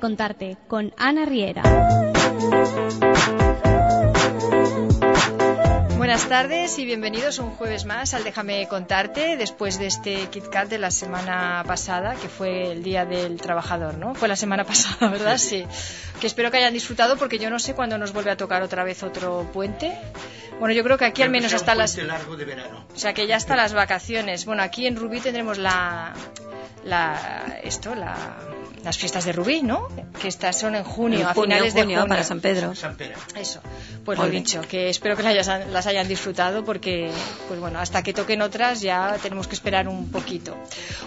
Contarte con Ana Riera. Buenas tardes y bienvenidos un jueves más al Déjame contarte después de este Kit Kat de la semana pasada, que fue el Día del Trabajador, ¿no? Fue la semana pasada, ¿verdad? Sí. Que espero que hayan disfrutado porque yo no sé cuándo nos vuelve a tocar otra vez otro puente. Bueno, yo creo que aquí al menos hasta las... largo de verano. O sea, que ya hasta las vacaciones. Bueno, aquí en Rubí tendremos la... la esto, la las fiestas de Rubí, ¿no? Que estas son en junio, En a junio, finales junio, de junio. para San Pedro. San Pedro. Eso, pues lo dicho, que espero que las hayan, las hayan disfrutado porque, pues bueno, hasta que toquen otras ya tenemos que esperar un poquito.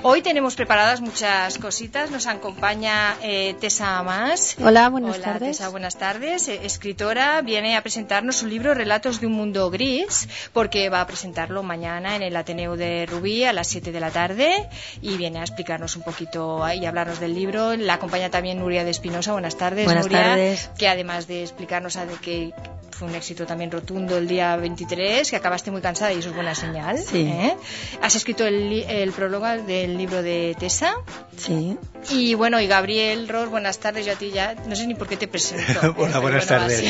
Hoy tenemos preparadas muchas cositas, nos acompaña eh, Tessa Más. Hola, buenas Hola, tardes. Tessa, buenas tardes. Eh, escritora, viene a presentarnos su libro Relatos de un mundo gris, porque va a presentarlo mañana en el Ateneo de Rubí a las 7 de la tarde y viene a explicarnos un poquito y hablarnos del libro. La acompaña también Nuria de Espinosa. Buenas tardes, Buenas Nuria, tardes. que además de explicarnos a de que fue un éxito también rotundo el día 23, que acabaste muy cansada y eso es buena señal. Sí. ¿eh? Has escrito el, el prólogo del libro de Tessa. Sí. Y bueno, y Gabriel Ros, buenas tardes, yo a ti ya, no sé ni por qué te presento. buenas bueno, tardes.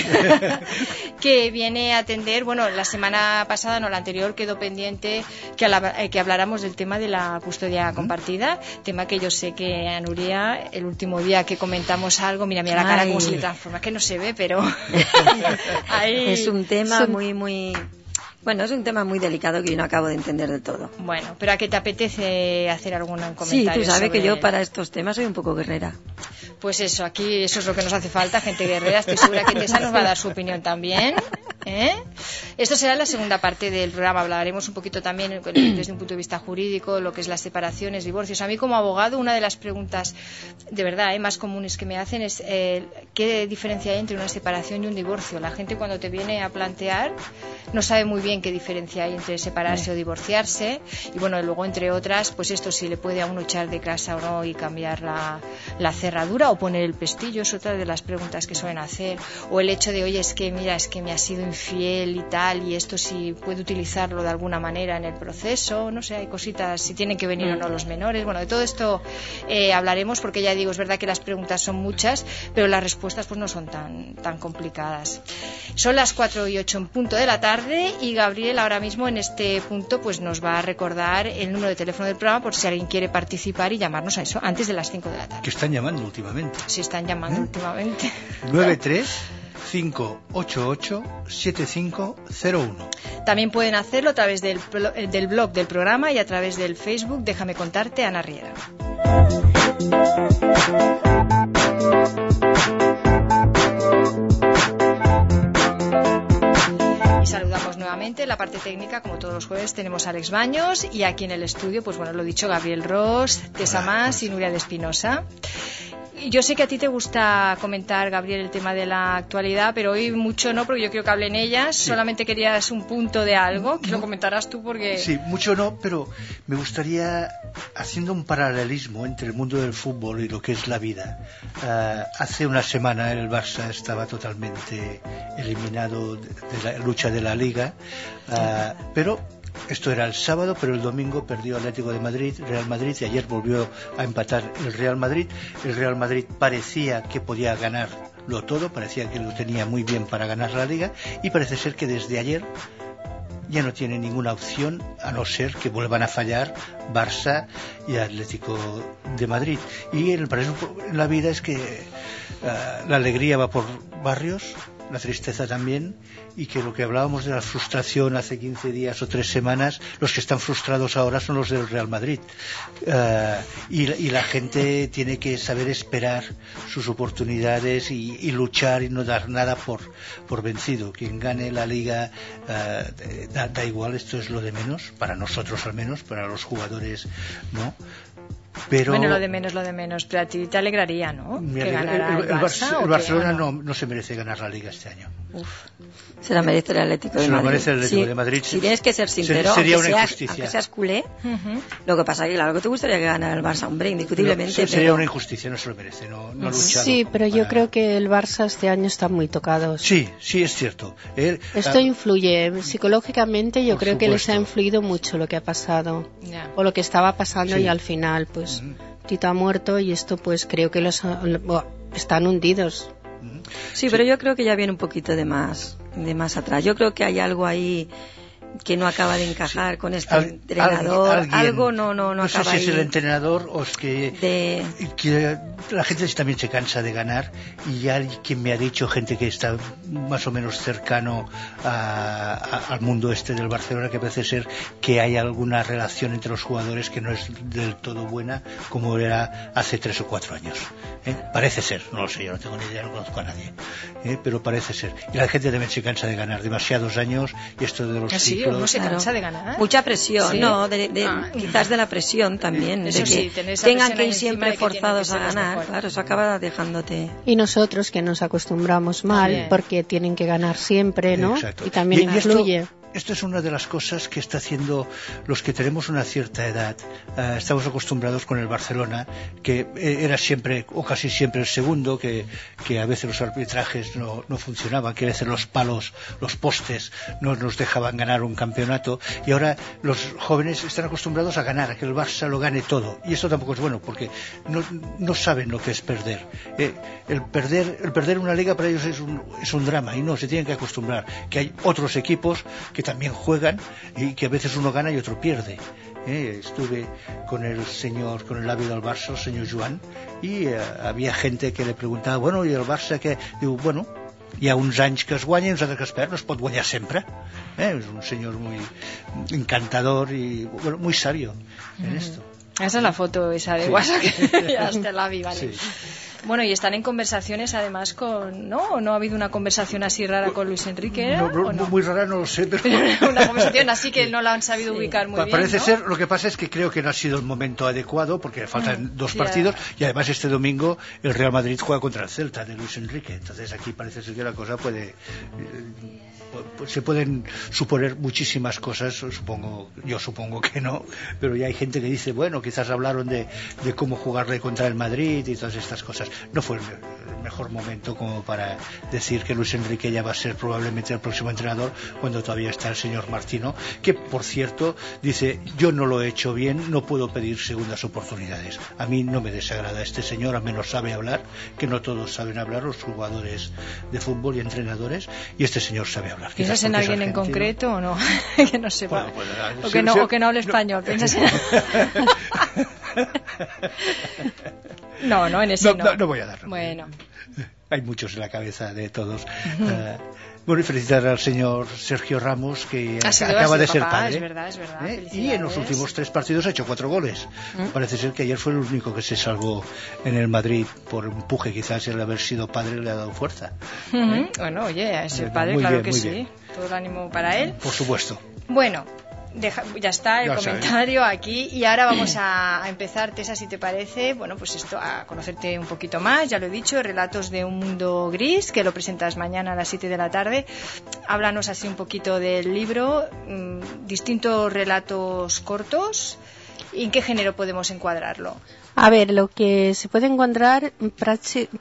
que viene a atender, bueno, la semana pasada, no la anterior, quedó pendiente que, eh, que habláramos del tema de la custodia compartida, tema que yo sé que a Nuria, el último día que comentamos algo, mira, mira la cara Ay. cómo se le transforma, que no se ve, pero ahí Es un tema son- muy, muy... Bueno, es un tema muy delicado que yo no acabo de entender del todo. Bueno, pero ¿a qué te apetece hacer algún Sí, comentario? tú sabes que yo para estos temas soy un poco guerrera. Pues eso, aquí eso es lo que nos hace falta, gente guerrera. Estoy segura que Tessa nos va a dar su opinión también. ¿eh? Esto será la segunda parte del programa. Hablaremos un poquito también eh, desde un punto de vista jurídico, lo que es las separaciones, divorcios. A mí como abogado, una de las preguntas de verdad ¿eh? más comunes que me hacen es eh, qué diferencia hay entre una separación y un divorcio. La gente cuando te viene a plantear no sabe muy bien qué diferencia hay entre separarse o divorciarse. Y bueno, luego entre otras, pues esto si le puede a uno echar de casa o no y cambiar la, la cerradura o poner el pestillo, es otra de las preguntas que suelen hacer. O el hecho de, oye, es que mira, es que me ha sido infiel y tal, y esto si puede utilizarlo de alguna manera en el proceso, no sé, hay cositas, si tienen que venir o no los menores. Bueno, de todo esto eh, hablaremos porque ya digo, es verdad que las preguntas son muchas, pero las respuestas pues no son tan, tan complicadas. Son las 4 y 8 en punto de la tarde y Gabriel ahora mismo en este punto pues nos va a recordar el número de teléfono del programa por si alguien quiere participar y llamarnos a eso antes de las 5 de la tarde. Que están llamando últimamente. Se están llamando ¿Eh? últimamente. 93 588 7501. También pueden hacerlo a través del, eh, del blog del programa y a través del Facebook Déjame contarte, Ana Riera. Y saludamos nuevamente en la parte técnica, como todos los jueves, tenemos a Alex Baños y aquí en el estudio, pues bueno, lo dicho, Gabriel Ross, Tessa Más y Nuria de Espinosa. Yo sé que a ti te gusta comentar, Gabriel, el tema de la actualidad, pero hoy mucho no, porque yo quiero que hablen ellas. Solamente querías un punto de algo, que lo comentarás tú porque... Sí, mucho no, pero me gustaría, haciendo un paralelismo entre el mundo del fútbol y lo que es la vida, ah, hace una semana el Barça estaba totalmente eliminado de, de la lucha de la liga, ah, pero esto era el sábado, pero el domingo perdió Atlético de Madrid, Real Madrid, y ayer volvió a empatar el Real Madrid. El Real Madrid parecía que podía ganarlo todo, parecía que lo tenía muy bien para ganar la liga, y parece ser que desde ayer ya no tiene ninguna opción a no ser que vuelvan a fallar Barça y Atlético de Madrid. Y el en la vida es que ah, la alegría va por barrios, una tristeza también, y que lo que hablábamos de la frustración hace 15 días o tres semanas, los que están frustrados ahora son los del Real Madrid. Eh, y, y la gente tiene que saber esperar sus oportunidades y, y luchar y no dar nada por, por vencido. Quien gane la liga eh, da, da igual, esto es lo de menos, para nosotros al menos, para los jugadores no. Pero Bueno, lo de menos, lo de menos. Pero a ti te alegraría, ¿no? me que ganara el, el Bar- Barça, el. Barcelona ¿O no? no, no se merece ganar la liga este año. Se la merece el Atlético de Se la Madrid. merece el Atlético Sí, de Madrid. Si tienes que ser Sería- sincero, sería aunque una seas- injusticia. aunque seas culé, Ujú. lo que pasa es que claro que te gustaría que ganara el Barça, hombre, indiscutiblemente. Pero sería pero- una injusticia, no se lo merece, no, no ha luchado Sí, pero yo para- creo que el Barça este año está muy tocado. Sí, sí, es cierto. Él- Esto ah, influye psicológicamente. Yo creo que les ha supuesto. influido mucho lo que ha pasado Ya. o lo que estaba pasando Sí. y al final, pues, Tito ha muerto y esto, pues, creo que los están hundidos. Sí, pero yo creo que ya viene un poquito de más, de más atrás. Yo creo que hay algo ahí que no acaba de encajar con este al- entrenador. alguien- algo no, no, no, sé acaba si ahí es el entrenador o es que de... que la gente también se cansa de ganar y ya hay quien me ha dicho gente que está más o menos cercano a- a- al mundo este del Barcelona que parece ser que hay alguna relación entre los jugadores que no es del todo buena como era hace tres o cuatro años ¿eh? parece ser no lo sé yo no tengo ni idea no conozco a nadie ¿eh? pero parece ser y la gente también se cansa de ganar demasiados años y esto de los ¿Ah, sí? Ciclos ¿Uno se Claro. cansa de ganar? Mucha presión, Sí. no, de, de- Ah. quizás de la presión también, Eso de que sí, tener esa tengan que ir siempre que forzados a ganar, claro, eso acaba dejándote... Y nosotros que nos acostumbramos mal También. porque tienen que ganar siempre, ¿no? Exacto. Y también Y- y esto- influye. Esto es una de las cosas que está haciendo los que tenemos una cierta edad. Eh, estamos acostumbrados con el Barcelona, que eh, era siempre, o casi siempre, el segundo, que, que a veces los arbitrajes no, no funcionaban, que a veces los palos, los postes, no nos dejaban ganar un campeonato. Y ahora los jóvenes están acostumbrados a ganar, a que el Barça lo gane todo. Y esto tampoco es bueno, porque no, no saben lo que es perder. Eh, el perder. El perder una liga para ellos es un, es un drama, y no, se tienen que acostumbrar, que hay otros equipos que también juegan y que a veces uno gana y otro pierde. Eh, estuve con el señor, con el ávido del Barça, el señor Joan, y eh, había gente que le preguntaba, bueno, ¿y el Barça qué? Diu, bueno, hi ha uns anys que es guanya i uns altres que es perd, no es pot guanyar sempre. Eh? És un senyor muy encantador y bueno, muy sabio en esto. Esa es la foto esa de Sí. WhatsApp. ya está la vi, vale. Sí. Bueno, y están en conversaciones además con... ¿No? ¿O no ha habido una conversación así rara con Luis Enrique? era? No, no, ¿O no? Muy rara no lo sé, pero... una conversación así que no la han sabido ubicar muy Pa- bien, Parece ¿no? ser, lo que pasa es que creo que no ha sido el momento adecuado porque faltan Mm, dos partidos y además este domingo el Real Madrid juega contra el Celta de Luis Enrique. Entonces aquí parece ser que la cosa puede. eh, se pueden suponer muchísimas cosas, supongo, yo supongo que no, pero ya hay gente que dice, bueno, quizás hablaron de, de cómo jugarle contra el Madrid y todas estas cosas. No fue el, me- el mejor momento como para decir que Luis Enrique ya va a ser probablemente el próximo entrenador cuando todavía está el señor Martino, que por cierto dice, yo no lo he hecho bien, no puedo pedir segundas oportunidades. A mí no me desagrada este señor, al menos sabe hablar, que no todos saben hablar, los jugadores de fútbol y entrenadores, y este señor sabe hablar. ¿Piensas en alguien en concreto o no? que no sepa. Bueno, bueno, o, que no, o que no hable español. ¿Piensas en... no, no, en ese No, no. voy a dar. Bueno. Hay muchos en la cabeza de todos. Bueno, y felicitar al señor Sergio Ramos, que sido acaba de ser papá, padre. es verdad, es verdad, ¿eh? Y en los últimos tres partidos ha hecho cuatro goles. ¿Mm? Parece ser que ayer fue el único que se salvó en el Madrid por empuje. Quizás el haber sido padre le ha dado fuerza. Ujú. Bueno, oye, a ese Muy padre, claro que sí. bien. Todo el ánimo para él. Por supuesto. Bueno, deja- ya está el Ya comentario aquí y ahora vamos a, a empezar, Tessa, si te parece, bueno, pues esto, a conocerte un poquito más, ya lo he dicho, Relatos de un Mundo Gris, que lo presentas mañana a las 7 de la tarde. Háblanos así un poquito del libro, mm, distintos relatos cortos, ¿y en qué género podemos encuadrarlo? A ver, lo que se puede encontrar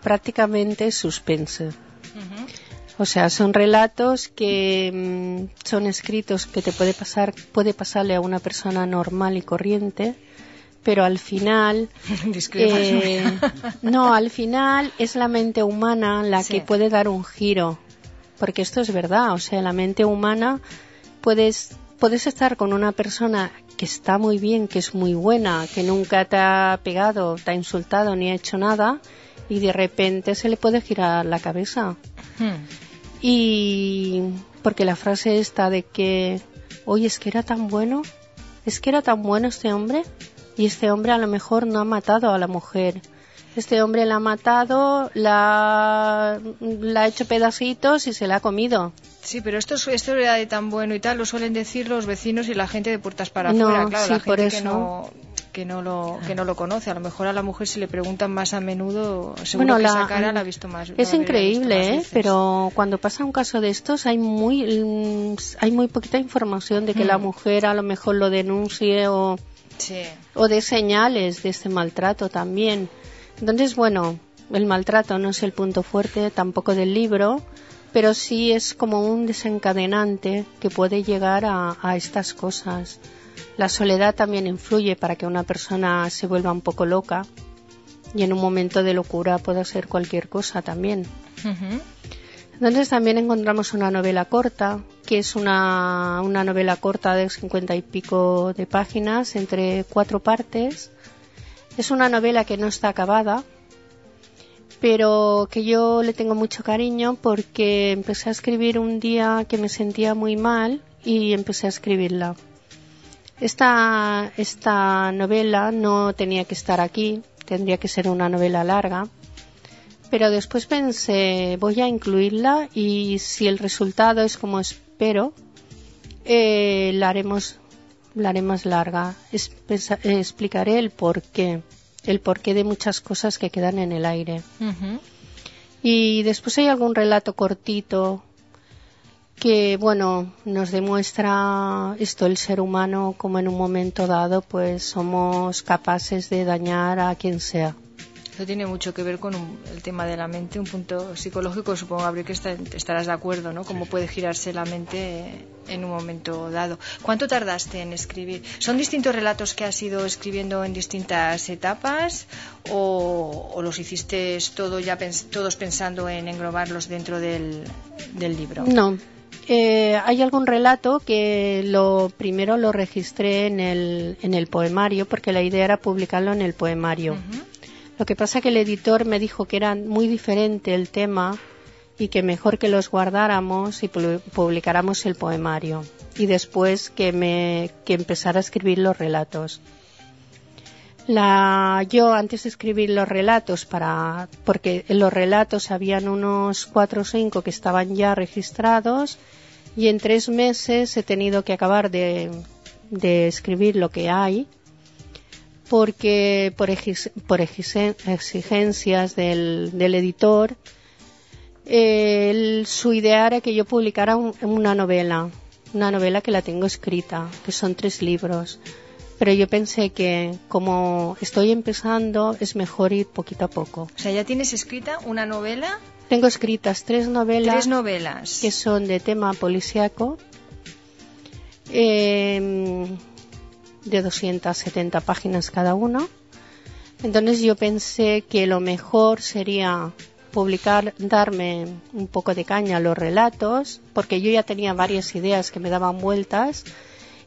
prácticamente es suspense. O sea, son relatos que mm, son escritos que te puede pasar, puede pasarle a una persona normal y corriente, pero al final, eh, no, al final es la mente humana la Sí. que puede dar un giro, porque esto es verdad, o sea, la mente humana puedes puedes estar con una persona que está muy bien, que es muy buena, que nunca te ha pegado, te ha insultado ni ha hecho nada y de repente se le puede girar la cabeza. Hmm. Y porque la frase esta de que, oye, es que era tan bueno, es que era tan bueno este hombre, y este hombre a lo mejor no ha matado a la mujer. Este hombre la ha matado, la, la ha hecho pedacitos y se la ha comido. Sí, pero esto, es- esto era de tan bueno y tal, lo suelen decir los vecinos y la gente de puertas para No, afuera, claro, sí, la por gente que no, que no lo que no lo conoce. A lo mejor a la mujer si le preguntan más a menudo, seguro Bueno, que la- esa cara la ha visto más. Es increíble, más ¿eh? pero cuando pasa un caso de estos hay muy mm, hay muy poquita información de que la Mm. mujer a lo mejor lo denuncie o, Sí. o de señales de este maltrato también. Entonces, bueno, el maltrato no es el punto fuerte tampoco del libro, pero sí es como un desencadenante que puede llegar a, a estas cosas. La soledad también influye para que una persona se vuelva un poco loca y en un momento de locura puede hacer cualquier cosa también. Entonces también encontramos una novela corta, que es una, una novela corta de cincuenta y pico de páginas, entre cuatro partes. Es una novela que no está acabada, pero que yo le tengo mucho cariño porque empecé a escribir un día que me sentía muy mal y empecé a escribirla. Esta, esta novela no tenía que estar aquí, tendría que ser una novela larga pero después pensé, voy a incluirla y si el resultado es como espero, eh, la haremos la haré más larga. Eh, explicaré el porqué, el porqué de muchas cosas que quedan en el aire. Y después hay algún relato cortito que, bueno, nos demuestra esto, el ser humano, como en un momento dado, pues somos capaces de dañar a quien sea. Tiene mucho que ver con un- el tema de la mente, un punto psicológico, supongo, Gabriel, que está- estarás de acuerdo, ¿no? Cómo puede girarse la mente en un momento dado. ¿Cuánto tardaste en escribir? ¿Son distintos relatos que has ido escribiendo en distintas etapas o, o los hiciste todo ya pens- todos pensando en englobarlos dentro del, del libro? No. Eh, hay algún relato que lo primero lo registré en el, en el poemario porque la idea era publicarlo en el poemario. Lo que pasa que el editor me dijo que era muy diferente el tema y que mejor que los guardáramos y pu- publicáramos el poemario y después que me empezara a escribir los relatos. La, yo antes de escribir los relatos para porque en los relatos habían unos cuatro o cinco que estaban ya registrados y en tres meses he tenido que acabar de, de escribir lo que hay porque por, exigencias del, del editor, el- su idea era que yo publicara un- una novela, una novela que la tengo escrita, que son tres libros. Pero yo pensé que como estoy empezando es mejor ir poquito a poco. O sea, ya tienes escrita una novela, Tengo escritas tres novelas tres novelas. que son de tema policiaco, eh, de 270 páginas cada uno. Entonces yo pensé que lo mejor sería publicar, darme un poco de caña los relatos, porque yo ya tenía varias ideas que me daban vueltas,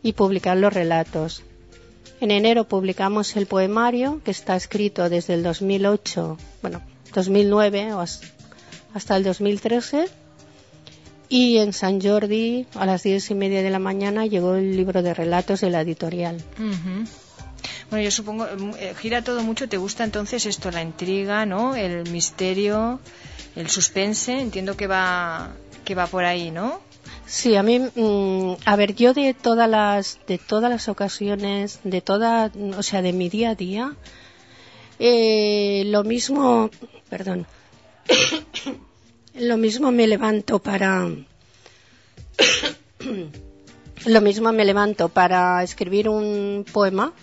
y publicar los relatos. En enero publicamos el poemario, que está escrito desde el 2008, bueno, 2009 o as- hasta el 2013. Y en San Jordi, a las diez y media de la mañana, llegó el libro de relatos de la editorial. Bueno, yo supongo, eh, gira todo mucho, ¿te gusta entonces esto, la intriga, ¿no? El misterio, el suspense, entiendo que va, que va por ahí, ¿no? Sí, a mí, mm, a ver, yo de todas las, de todas las ocasiones, de toda, o sea, de mi día a día, eh, lo mismo, perdón, lo mismo me levanto para, lo mismo me levanto para escribir un poema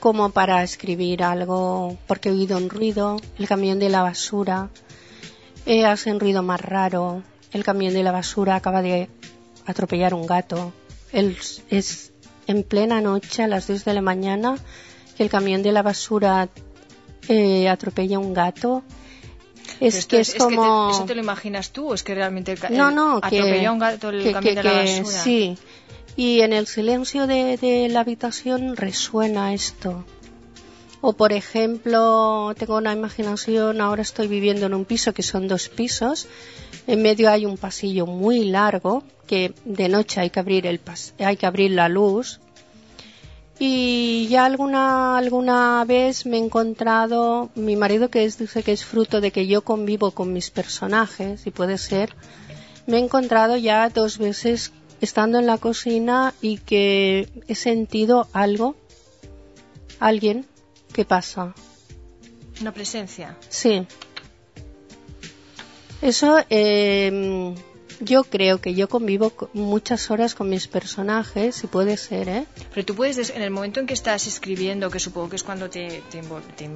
como para escribir algo porque he oído un ruido, el camión de la basura, eh, hace un ruido más raro, el camión de la basura acaba de atropellar un gato, es en plena noche a las 2 de la mañana que el camión de la basura eh, atropella un gato. Es esto que es, como... te- ¿Eso te lo imaginas tú o es que realmente el, ca- No, el- no, que, atropelló a un gato el que- camión que- de la basura? sí. Y en el silencio de, de la habitación resuena esto. O por ejemplo, tengo una imaginación, ahora estoy viviendo en un piso que son dos pisos, en medio hay un pasillo muy largo que de noche hay que abrir el pas- hay que abrir la luz y ya alguna alguna vez me he encontrado mi marido que es, dice que es fruto de que yo convivo con mis personajes y puede ser me he encontrado ya dos veces estando en la cocina y que he sentido algo alguien que pasa Una presencia. Sí. Eso, eh, yo creo que yo convivo co- muchas horas con mis personajes, y puede ser, ¿eh? Pero tú puedes, des- en el momento en que estás escribiendo, que supongo que es cuando te, te, te-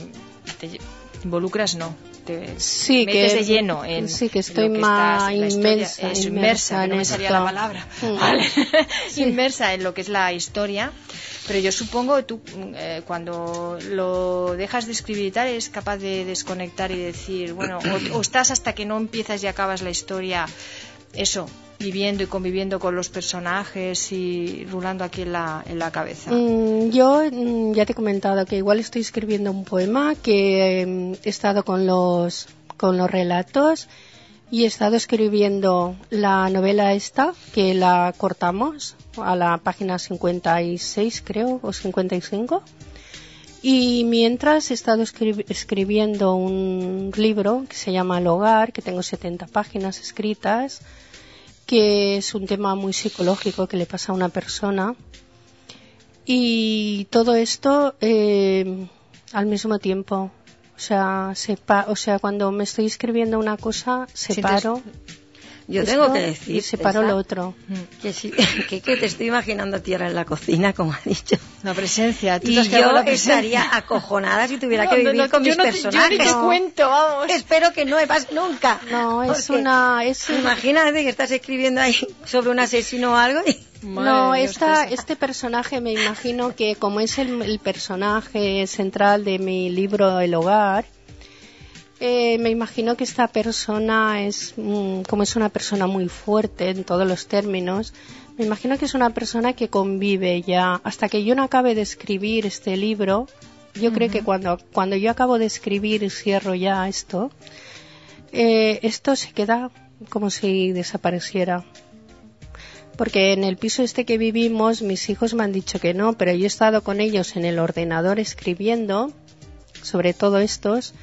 te involucras, no, te Sí, metes que- de lleno en sí, que estoy que más estás- inmensa- Es inmersa inmersa, que en no me salía la palabra. Mm. Vale. inmersa en lo que es la historia. Pero yo supongo tú mm, eh, cuando lo dejas de escribir y tal eres capaz de desconectar y decir, bueno, o, o estás hasta que no empiezas y acabas la historia, eso, viviendo y conviviendo con los personajes y rulando aquí en la, en la cabeza. Mm, yo mm, ya te he comentado que igual estoy escribiendo un poema, que mm, he estado con los, con los relatos y he estado escribiendo la novela esta, que la cortamos a la página 56 creo, o 55. Y mientras he estado escri- escribiendo un libro que se llama El hogar, que tengo 70 páginas escritas, que es un tema muy psicológico que le pasa a una persona. Y todo esto eh, al mismo tiempo. O sea, sepa, o sea, cuando me estoy escribiendo una cosa, separo. Yo esto tengo que decir, separo Teresa, lo otro. que, sí, que, que te estoy imaginando a tierra en la cocina, como ha dicho. La presencia. Tú Y yo con la presencia. estaría acojonada si tuviera No, que no, vivir no, con yo mis no te- yo ni personajes. te cuento, vamos. Espero que no me pase nunca. No, es Porque una, es una- Imagínate que estás escribiendo ahí sobre un asesino o algo y... No, Madre Dios, esta, este personaje me imagino que como es el, el personaje central de mi libro El hogar, eh, me imagino que esta persona es, mm, como es una persona muy fuerte en todos los términos, me imagino que es una persona que convive ya, hasta que yo no acabe de escribir este libro, yo creo que cuando, cuando yo acabo de escribir y cierro ya esto, eh, esto se queda como si desapareciera. Porque en el piso este que vivimos, mis hijos me han dicho que no, pero yo he estado con ellos en el ordenador escribiendo sobre todo estos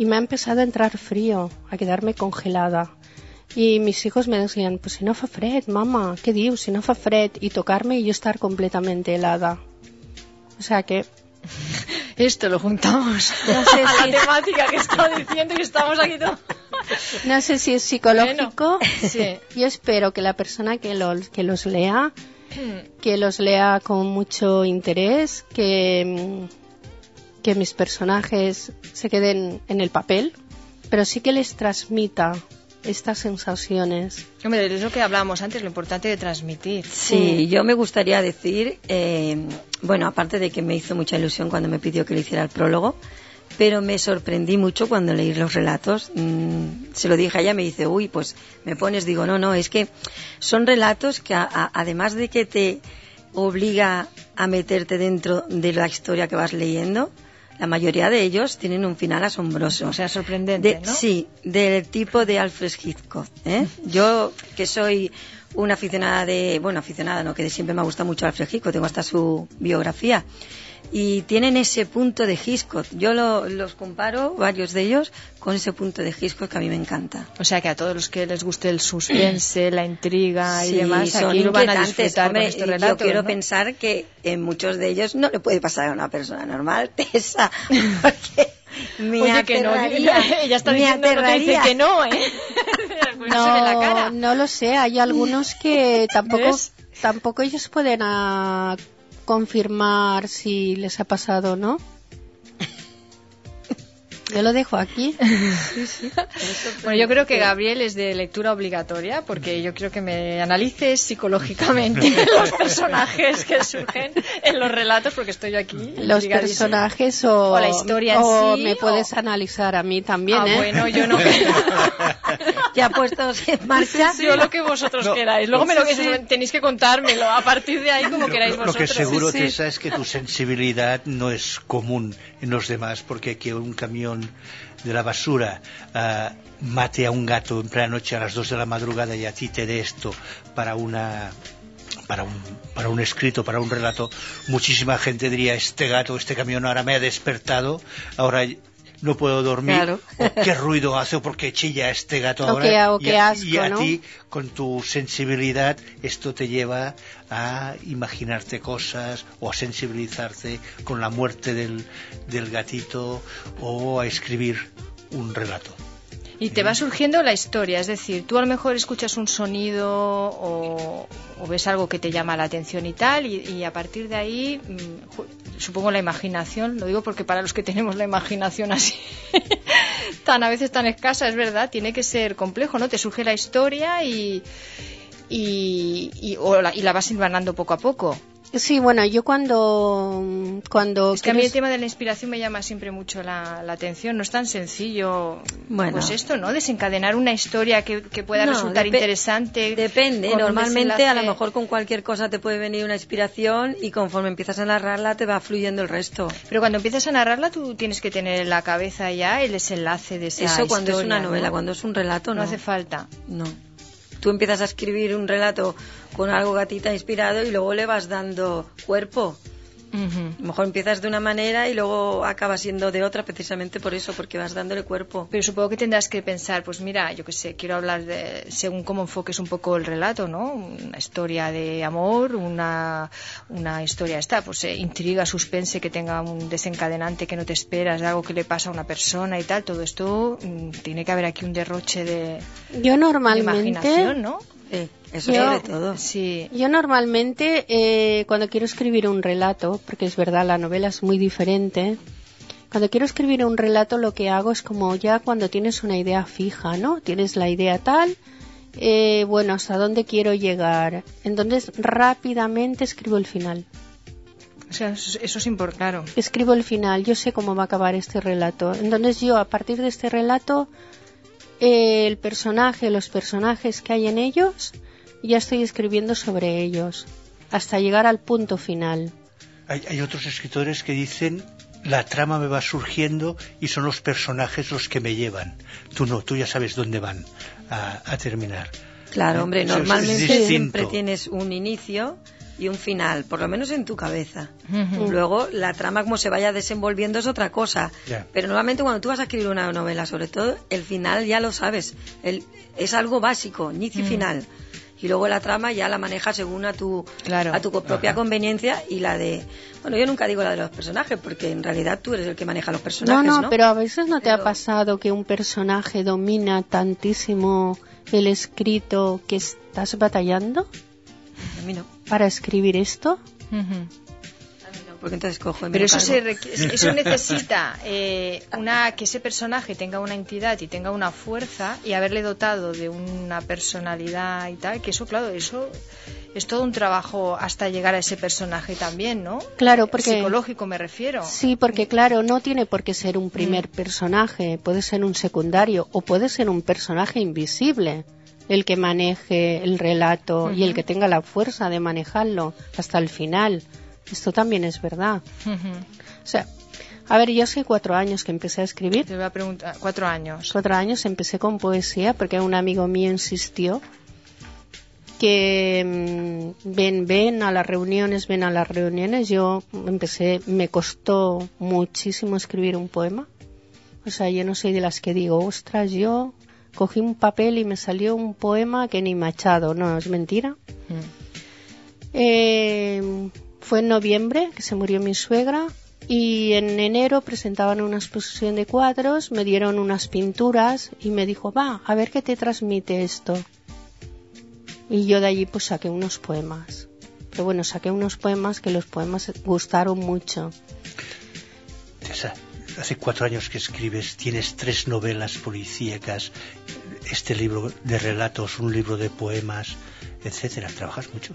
y me ha empezado a entrar frío, a quedarme congelada. Y mis hijos me decían, pues si no fa fred, mamá, ¿qué dios? Si no fa fred, y tocarme y yo estar completamente helada. O sea que Esto lo juntamos No sé a si- la temática que estaba diciendo y estamos aquí todos. no sé si es psicológico. sí. Yo espero que la persona que los, que los lea, que los lea con mucho interés, que, mm, que mis personajes se queden en el papel, pero sí que les transmita estas sensaciones. Hombre, es lo que hablábamos antes, lo importante de transmitir. Sí, yo me gustaría decir, eh, bueno, aparte de que me hizo mucha ilusión cuando me pidió que le hiciera el prólogo, pero me sorprendí mucho cuando leí los relatos. Mm, se lo dije a ella, me dice, uy, pues me pones, digo, no, no, es que son relatos que a- a- además de que te obliga a meterte dentro de la historia que vas leyendo, la mayoría de ellos tienen un final asombroso. O sea, sorprendente, De- ¿no? Sí, del tipo de Alfred Hitchcock. ¿eh? Yo, que soy una aficionada de. Bueno, aficionada, no, que siempre me ha gustado mucho Alfred Hitchcock, tengo hasta su biografía. Y tienen ese punto de Hitchcock. Yo lo- los comparo, varios de ellos, con ese punto de Hitchcock que a mí me encanta. O sea, que a todos los que les guste el suspense, la intriga y Sí, demás, son aquí lo van a disfrutar Hombre, con estos yo relatos, quiero ¿no? pensar que en muchos de ellos no le puede pasar a una persona normal, Tessa, porque me Oye, que no, aterraría. ella está me diciendo no aterraría. que no, ¿eh? No, no lo sé, hay algunos que tampoco, ¿Ves? tampoco ellos pueden confirmar si les ha pasado o no. Yo lo dejo aquí. Bueno, yo creo que Gabriel es de lectura obligatoria porque yo creo que me analices psicológicamente los personajes que surgen en los relatos porque estoy aquí. Los personajes o, O la historia en o sí, me o- puedes analizar a mí también, Ah, ¿eh? bueno, yo no. Ya puestos en marcha. Yo lo que vosotros No. queráis. Luego me lo sí. tenéis que contármelo. A partir de ahí, como queráis Lo, lo vosotros. que seguro, Sí, sí. Tessa, es que tu sensibilidad no es común en los demás, porque que un camión de la basura. Ah, mate a un gato en plena noche a las 2 de la madrugada y a ti te dé esto para una para un, para un escrito, para un relato, muchísima gente diría, este gato, este camión ahora me ha despertado, ahora no puedo dormir, Claro. o qué ruido hace o por qué chilla este gato ahora. y, qué a, asco, y a ¿no? ti, con tu sensibilidad, esto te lleva a imaginarte cosas o a sensibilizarte con la muerte del, del gatito o a escribir un relato. Y te va surgiendo la historia, es decir, tú a lo mejor escuchas un sonido o, ves algo que te llama la atención y tal, y, a partir de ahí, mm, supongo la imaginación, lo digo porque para los que tenemos la imaginación así, tan a veces tan escasa, es verdad, tiene que ser complejo, ¿no? Te surge la historia y, y la vas hilvanando poco a poco. Sí, bueno, yo cuando cuando Es que a mí el tema de la inspiración me llama siempre mucho la, la atención. No es tan sencillo, Bueno. pues esto, ¿no? Desencadenar una historia que, que pueda No, resultar depe- interesante. Depende, normalmente a lo mejor con cualquier cosa te puede venir una inspiración y conforme empiezas a narrarla te va fluyendo el resto. Pero cuando empiezas a narrarla, tú tienes que tener en la cabeza ya el desenlace de esa Eso cuando es historia, una novela, ¿no? cuando es un relato no no. hace falta. No. Tú empiezas a escribir un relato con algo gatita inspirado y luego le vas dando cuerpo. A lo mejor empiezas de una manera y luego acaba siendo de otra precisamente por eso, porque vas dándole cuerpo. Pero supongo que tendrás que pensar, pues mira, yo qué sé, quiero hablar de, según cómo enfoques un poco el relato, ¿no? Una historia de amor, una, una historia esta, pues eh, intriga, suspense, que tenga un desencadenante que no te esperas, de algo que le pasa a una persona y tal. Todo esto mm, tiene que haber aquí un derroche de, yo de normalmente imaginación, ¿no? Sí, eso Yo- sobre todo. Sí. Yo normalmente, eh, cuando quiero escribir un relato, porque es verdad, la novela es muy diferente, cuando quiero escribir un relato lo que hago es como ya cuando tienes una idea fija, ¿no? Tienes la idea tal, eh, bueno, hasta dónde quiero llegar. Entonces rápidamente escribo el final. O sea, eso, eso es importante, claro. Escribo el final, yo sé cómo va a acabar este relato. Entonces yo a partir de este relato, eh, el personaje, los personajes que hay en ellos, ya estoy escribiendo sobre ellos, hasta llegar al punto final. Hay, hay otros escritores que dicen la trama me va surgiendo y son los personajes los que me llevan. Tú no, tú ya sabes dónde van a, a terminar. Claro, hombre, Eso es normalmente siempre tienes un inicio y un final, por lo menos en tu cabeza. Luego, la trama como se vaya desenvolviendo es otra cosa. Pero normalmente cuando tú vas a escribir una novela, sobre todo, el final ya lo sabes. El- es algo básico, inicio y final. Y luego la trama ya la manejas según a tu, Claro. a tu propia Ajá. conveniencia y la de... Bueno, yo nunca digo la de los personajes, porque en realidad tú eres el que maneja los personajes, No, ¿no? no, pero a veces no te ha pasado que un personaje domina tantísimo el escrito que estás batallando A mí no. para escribir esto. Porque entonces cojo y me Pero eso, se eso necesita eh, una que ese personaje tenga una entidad y tenga una fuerza y haberle dotado de una personalidad y tal, que eso, claro, eso es todo un trabajo hasta llegar a ese personaje también, ¿no? Claro, porque- Psicológico me refiero. Sí, porque claro, no tiene por qué ser un primer personaje, puede ser un secundario o puede ser un personaje invisible el que maneje el relato y el que tenga la fuerza de manejarlo hasta el final. Esto también es verdad. O sea, a ver, yo hace cuatro años que empecé a escribir. Te voy a preguntar, cuatro años. Cuatro años empecé con poesía porque un amigo mío insistió que mm, ven, ven a las reuniones, ven a las reuniones. Yo empecé, me costó muchísimo escribir un poema. O sea, yo no soy de las que digo, ostras, yo cogí un papel y me salió un poema que ni machado. No, es mentira. Eh, fue en noviembre que se murió mi suegra y en enero presentaban una exposición de cuadros, me dieron unas pinturas y me dijo, va, a ver qué te transmite esto. Y yo de allí pues saqué unos poemas. Pero bueno, saqué unos poemas que los poemas gustaron mucho. Tessa, hace cuatro años que escribes, tienes tres novelas policíacas, este libro de relatos, un libro de poemas, etcétera. ¿Trabajas mucho?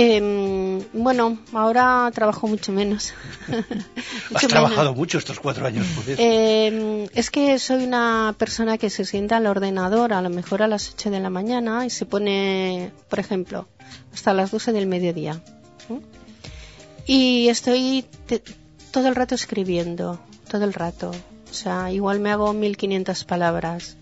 Em, bueno, ahora trabajo mucho menos. Has trabajado menos. mucho estos cuatro años. Eh, es que soy una persona que se sienta al ordenador a lo mejor a las 8 de la mañana y se pone, por ejemplo, hasta las 12 del mediodía. Y estoy te- todo el rato escribiendo, todo el rato. O sea, igual me hago 1500 palabras.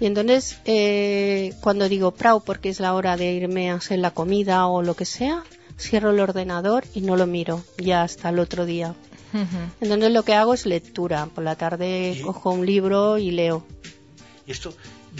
Y entonces, eh, cuando digo prau, porque es la hora de irme a hacer la comida o lo que sea, cierro el ordenador y no lo miro, ya hasta el otro día. Entonces lo que hago es lectura. Por la tarde ¿Y? cojo un libro y leo. ¿Y esto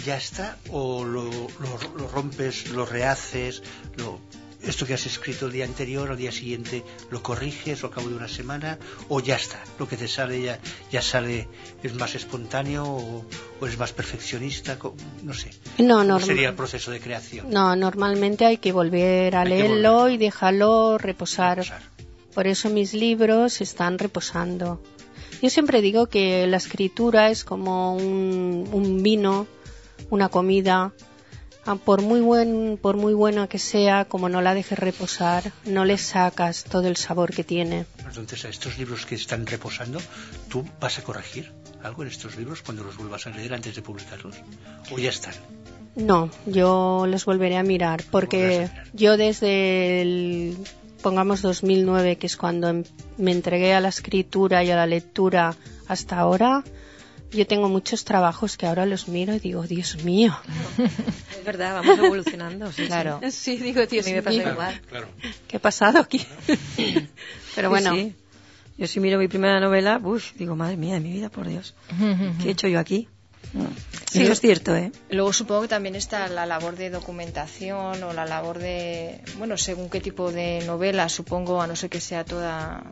ya está o lo, lo- lo rompes, lo rehaces, lo, esto que has escrito el día anterior, al día siguiente lo corriges o al cabo de una semana o ya está? Lo que te sale ya, ya sale, es más espontáneo o, o es más perfeccionista, no sé. No, ¿Cómo normal- sería el proceso de creación? No, normalmente hay que volver a Hay leerlo volver. y dejarlo reposar. Reposar. Por eso mis libros están reposando. Yo siempre digo que la escritura es como un, un vino, una comida. Ah, Por muy, buen, por muy buena que sea, como no la dejes reposar, no le sacas todo el sabor que tiene. Entonces, a estos libros que están reposando, ¿tú vas a corregir algo en estos libros cuando los vuelvas a leer antes de publicarlos? ¿O ya están? No, yo los volveré a mirar porque a yo desde el, pongamos 2009, que es cuando em- me entregué a la escritura y a la lectura hasta ahora, yo tengo muchos trabajos que ahora los miro y digo, Dios mío. Es verdad, vamos evolucionando. sí. Claro. Sí, digo, Dios A mí me pasa mío. igual. Claro. ¿Qué ha pasado aquí? Pero Sí, bueno, sí. Yo si miro mi primera novela, uff, digo, madre mía de mi vida, por Dios. ¿Qué he hecho yo aquí? Sí, eso es cierto, ¿eh? Luego supongo que también está la labor de documentación o la labor de, bueno, según qué tipo de novela, supongo, a no ser que sea toda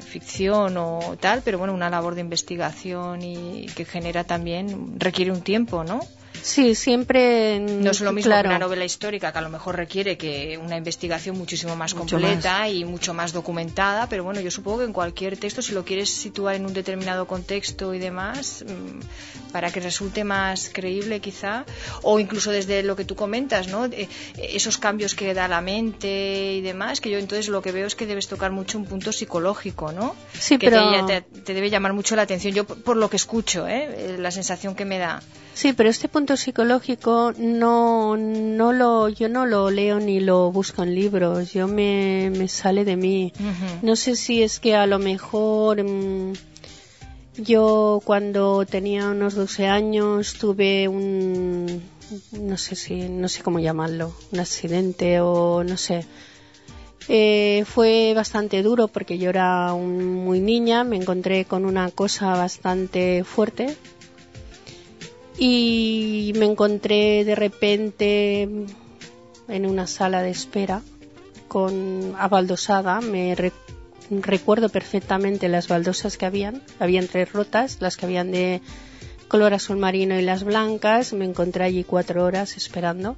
ficción o tal, pero bueno, una labor de investigación y que genera también, requiere un tiempo, ¿no? Sí, siempre. No es lo mismo claro. que una novela histórica que a lo mejor requiere que una investigación muchísimo más Mucho completa y mucho más documentada, pero bueno, yo supongo que en cualquier texto, si lo quieres situar en un determinado contexto y demás, mm, para que resulte más creíble quizá, o incluso desde lo que tú comentas, ¿no? Eh, esos cambios que da la mente y demás, que yo entonces lo que veo es que debes tocar mucho un punto psicológico, ¿no? Sí, que pero- te, te- te debe llamar mucho la atención, yo por por lo que escucho, ¿eh? Eh, la sensación que me da. Sí, pero este punto psicológico no, no lo, yo no lo leo ni lo busco en libros, yo me, me sale de mí. No sé si es que a lo mejor mm, yo cuando tenía unos 12 años tuve un, no sé si, no sé cómo llamarlo, un accidente o no sé. Eh, fue bastante duro porque yo era un- muy niña, me encontré con una cosa bastante fuerte y me encontré de repente en una sala de espera con abaldosada. Me re- recuerdo perfectamente las baldosas que habían. Habían tres rotas, las que habían de color azul marino y las blancas. Me encontré allí cuatro horas esperando.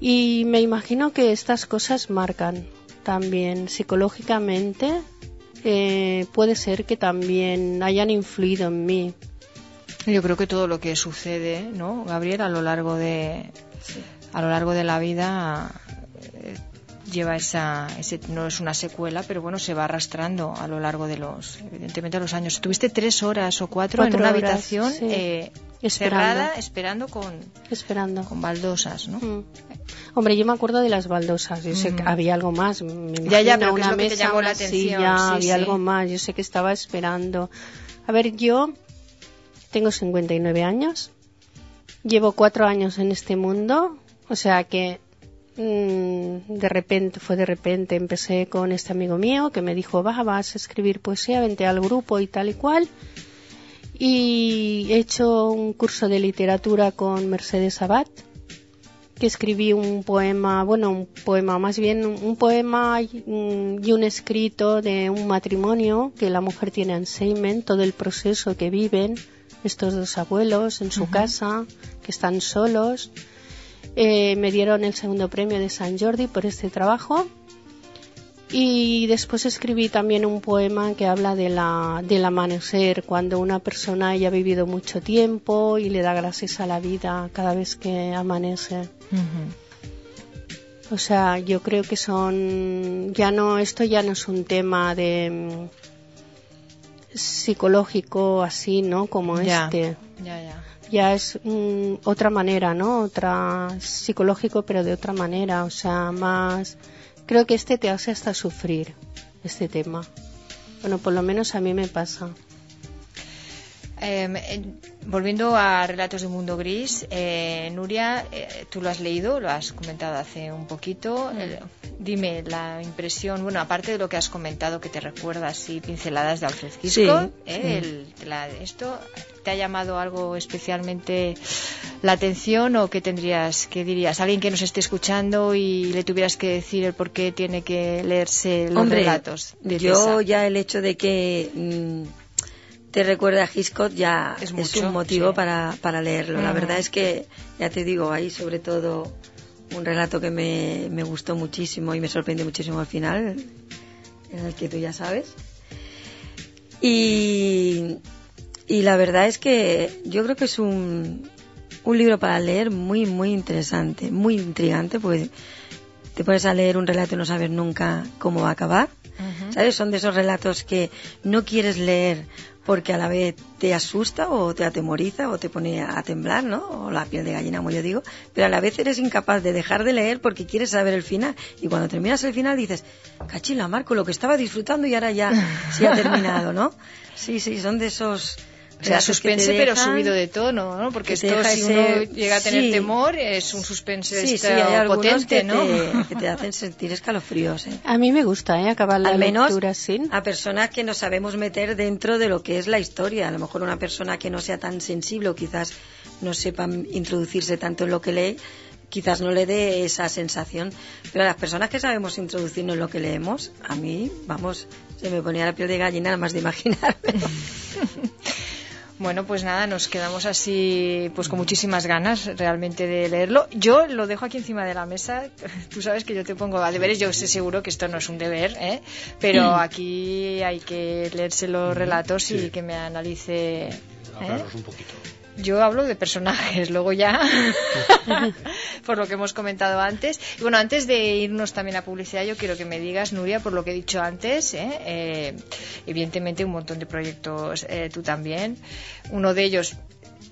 Y me imagino que estas cosas marcan también psicológicamente. eh, puede ser que también hayan influido en mí. Yo creo que todo lo que sucede, ¿no, Gabriel, a lo largo de a lo largo de la vida eh, lleva esa ese, no es una secuela, pero bueno, se va arrastrando a lo largo de los evidentemente los años. Estuviste tres horas o cuatro, en una horas, habitación sí. eh, Esperando. cerrada, esperando con Esperando. con baldosas, ¿no? Mm. Hombre, yo me acuerdo de las baldosas. Yo sé que Ujú. había algo más. Me Ya, ya, pero ¿qué es una lo que te mesa, llamó la atención? silla, Sí, había sí. algo más. Yo sé que estaba esperando. A ver, yo tengo 59 años. Llevo cuatro años en este mundo. O sea que mm, de repente, fue de repente, empecé con este amigo mío que me dijo, va, vas a escribir poesía, vente al grupo y tal y cual. Y he hecho un curso de literatura con Mercedes Abad, que escribí un poema, bueno, un poema, más bien un poema y y un escrito de un matrimonio que la mujer tiene Alzheimer, todo el proceso que viven estos dos abuelos en su casa, que están solos. Eh, me dieron el segundo premio de San Jordi por este trabajo. Y después escribí también un poema que habla de la, del amanecer, cuando una persona ya ha vivido mucho tiempo y le da gracias a la vida cada vez que amanece. O sea, yo creo que son, ya no, esto ya no es un tema de psicológico así, ¿no? Como Ya. este. Ya, ya. Ya es mm, otra manera, ¿no? Otra psicológico, pero de otra manera. O sea, más. Creo que este te hace hasta sufrir, este tema. Bueno, por lo menos a mí me pasa. Eh, volviendo a Relatos de un Mundo Gris, eh, Nuria, eh, tú lo has leído, lo has comentado hace un poquito. Eh, dime la impresión, bueno, aparte de lo que has comentado, que te recuerda así pinceladas de Alfred Hitchcock, Sí, eh, el- la- esto, ¿te ha llamado algo especialmente la atención o qué tendrías, qué dirías? Alguien que nos esté escuchando y le tuvieras que decir el por qué tiene que leerse los Hombre, relatos de yo Tessa? ya el hecho de que mm, te recuerda a Hitchcock ya Es un motivo sí. para, para leerlo. La Ujú. verdad es que, ya te digo, hay sobre todo un relato que me, me gustó muchísimo y me sorprendió muchísimo al final, en el que tú ya sabes. Y, y la verdad es que yo creo que es un, un libro para leer muy, muy interesante, muy intrigante, porque te pones a leer un relato y no sabes nunca cómo va a acabar. ¿Sabes? Son de esos relatos que no quieres leer porque a la vez te asusta o te atemoriza o te pone a temblar, ¿no? O la piel de gallina, como yo digo. Pero a la vez eres incapaz de dejar de leer porque quieres saber el final. Y cuando terminas el final dices, cachila, Marco, lo que estaba disfrutando y ahora ya se ha terminado, ¿no? Sí, sí, son de esos... O sea, suspense pero dejan- subido de tono, ¿no? Porque esto si ese- uno llega a tener sí. temor es un suspense Sí, sí, hay potente, que, ¿no? te, que te hacen sentir escalofríos, ¿eh? A mí me gusta, ¿eh? Acabar la al menos lectura así. a personas que nos sabemos meter dentro de lo que es la historia. A lo mejor una persona que no sea tan sensible o quizás no sepa introducirse tanto en lo que lee, quizás no le dé esa sensación. Pero a las personas que sabemos introducirnos en lo que leemos, a mí, vamos, se me ponía la piel de gallina nada más de imaginarme. Bueno, pues nada, nos quedamos así pues con muchísimas ganas realmente de leerlo. Yo lo dejo aquí encima de la mesa. Tú sabes que yo te pongo a deberes. Yo sé seguro que esto no es un deber, ¿eh? pero aquí hay que leerse los relatos y que me analice. ¿eh? Un poquito. Yo hablo de personajes, luego ya, por lo que hemos comentado antes. Y bueno, antes de irnos también a publicidad, yo quiero que me digas, Nuria, por lo que he dicho antes, ¿eh? Eh, evidentemente un montón de proyectos eh, tú también. Uno de ellos,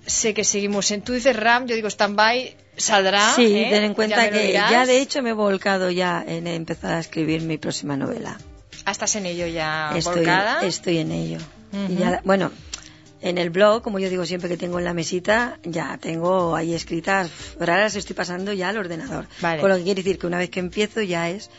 sé que seguimos en, tú dices RAM, yo digo stand-by, saldrá. sí, ¿eh? ten en cuenta que ya de hecho me he volcado ya en empezar a escribir mi próxima novela. Ah, estás en ello ya estoy, volcada. estoy en ello. Y Ujú. ya- bueno, en el blog, como yo digo siempre que tengo en la mesita, ya tengo ahí escritas, pero ahora las estoy pasando ya al ordenador. Vale. Con lo que quiere decir que una vez que empiezo ya es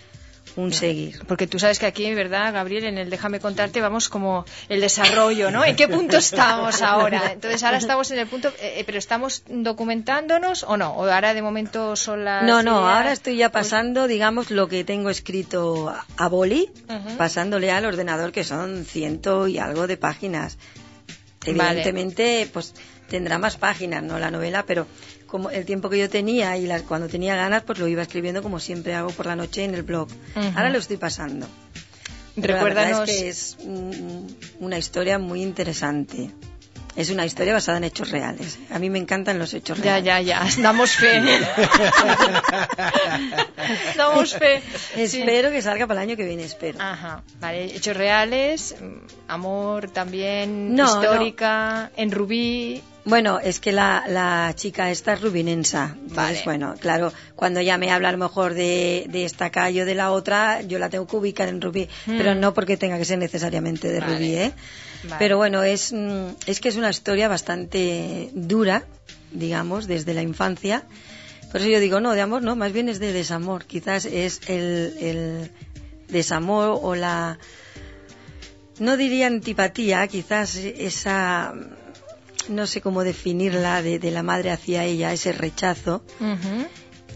un seguir. Porque tú sabes que aquí, ¿verdad, Gabriel? En el Déjame contarte vamos como el desarrollo, ¿no? ¿En qué punto estamos ahora? Entonces ahora estamos en el punto, eh, eh, pero ¿estamos documentándonos o no? ¿O ahora de momento son las No, no, ideas? ahora estoy ya pasando, digamos, lo que tengo escrito a- boli, pasándole al ordenador, que son ciento y algo de páginas. Vale. Evidentemente, pues tendrá más páginas, ¿no? La novela, pero como el tiempo que yo tenía y las, cuando tenía ganas, pues lo iba escribiendo como siempre hago por la noche en el blog. Ahora lo estoy pasando. Pero la verdad Recuérdanos, es que es mm, una historia muy interesante. Es una historia basada en hechos reales. A mí me encantan los hechos ya, reales. ya, ya, damos fe. damos fe. Sí. Espero que salga para el año que viene, espero. Ajá, vale, hechos reales, mm, amor también, No, histórica, en Rubí. Bueno, es que la, la chica esta es rubinensa. Entonces, Vale. bueno, claro, cuando ella me habla a lo mejor de, de esta calle o de la otra, yo la tengo que ubicar en rubí, Mm. pero no porque tenga que ser necesariamente de Vale. rubí, ¿eh? Vale. Pero bueno, es, mm, es que es una historia bastante dura, digamos, desde la infancia. Por eso yo digo, no, de amor no, más bien es de desamor. Quizás es el, el desamor o la, no diría antipatía, quizás esa, no sé cómo definirla, de, de la madre hacia ella, ese rechazo.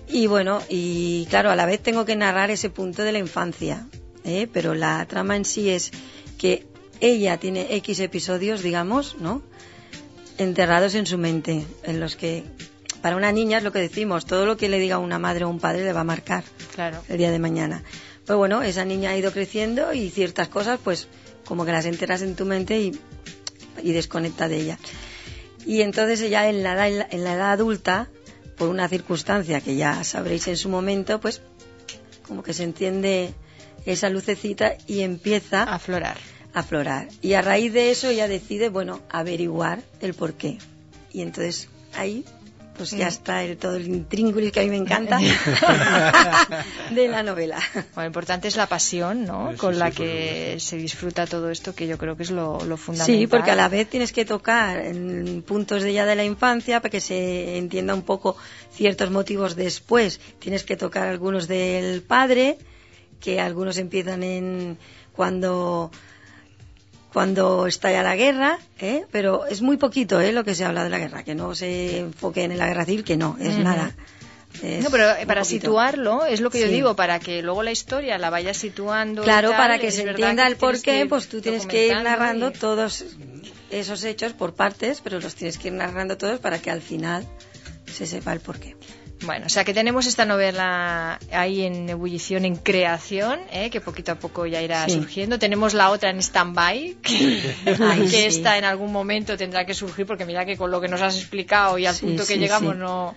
Y bueno, y claro, a la vez tengo que narrar ese punto de la infancia, ¿eh? pero la trama en sí es que ella tiene X episodios, digamos, ¿no? Enterrados en su mente, en los que, para una niña es lo que decimos, todo lo que le diga una madre o un padre le va a marcar Claro. el día de mañana. Pues bueno, esa niña ha ido creciendo y ciertas cosas, pues como que las enteras en tu mente y, y desconecta de ella. Y entonces ella en la, edad, en la- edad adulta, por una circunstancia que ya sabréis en su momento, pues como que se enciende esa lucecita y empieza A aflorar. a aflorar. Y a raíz de eso ella decide, bueno, averiguar el por qué. Y entonces ahí pues ya está el, todo el intríngulis que a mí me encanta de la novela. Bueno, lo importante es la pasión, ¿no? Sí, Con sí, la sí, que se disfruta todo esto, que yo creo que es lo, lo fundamental. Sí, porque a la vez tienes que tocar en puntos de ya de la infancia para que se entienda un poco ciertos motivos después. Tienes que tocar algunos del padre, que algunos empiezan en cuando cuando estalla la guerra, ¿eh? pero es muy poquito ¿eh? lo que se habla de la guerra, que no se enfoque en la guerra civil, que no, es nada. Es No, pero eh, para poquito. situarlo, es lo que yo digo, para que luego la historia la vaya situando. Claro, tal, para que se entienda que el porqué, pues tú tienes que ir narrando y- todos esos hechos por partes, pero los tienes que ir narrando todos para que al final se sepa el porqué. Bueno, o sea que tenemos esta novela ahí en ebullición, en creación, ¿eh? que poquito a poco ya irá Sí. surgiendo. Tenemos la otra en stand-by, que, Ay, que sí. esta en algún momento tendrá que surgir, porque mira que con lo que nos has explicado y al Sí, punto que llegamos no,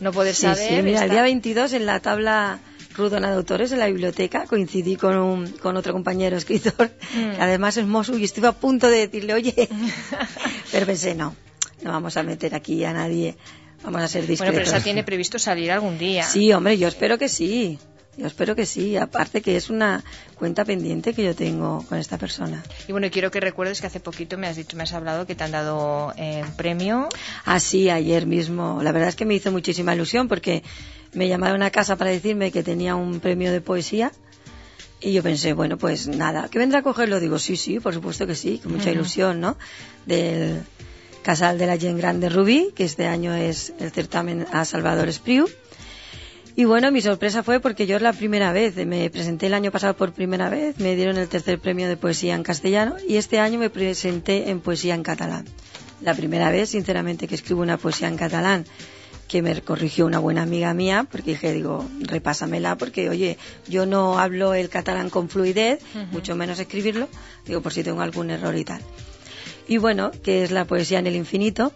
no poder saber. sí, mira, el día 22 en la tabla Rudona de Autores en la biblioteca coincidí con, un- con otro compañero escritor, Mm. que además es Mosu, y estuve a punto de decirle, oye, pero pensé, no, no vamos a meter aquí a nadie, vamos a ser discretos. Bueno, pero esa tiene previsto salir algún día. Sí, hombre, yo espero que sí. Yo espero que sí. Aparte que es una cuenta pendiente que yo tengo con esta persona. Y bueno, quiero que recuerdes que hace poquito me has dicho, me has hablado que te han dado eh, un premio. Así, ayer mismo. La verdad es que me hizo muchísima ilusión porque me llamaron a casa para decirme que tenía un premio de poesía. Y yo pensé, bueno, pues nada, ¿que vendrá a cogerlo? Digo, sí, sí, por supuesto que sí, con mucha ilusión, ¿no? Del Casal de la Gen Grande Rubí, que este año es el certamen a Salvador Espriu. Y bueno, mi sorpresa fue porque yo es la primera vez, me presenté el año pasado por primera vez, me dieron el tercer premio de poesía en castellano y este año me presenté en poesía en catalán. La primera vez, sinceramente, que escribo una poesía en catalán que me corrigió una buena amiga mía, porque dije, digo, repásamela, porque oye, yo no hablo el catalán con fluidez, mucho menos escribirlo, digo, por si tengo algún error y tal. Y bueno, que es la poesía en el infinito,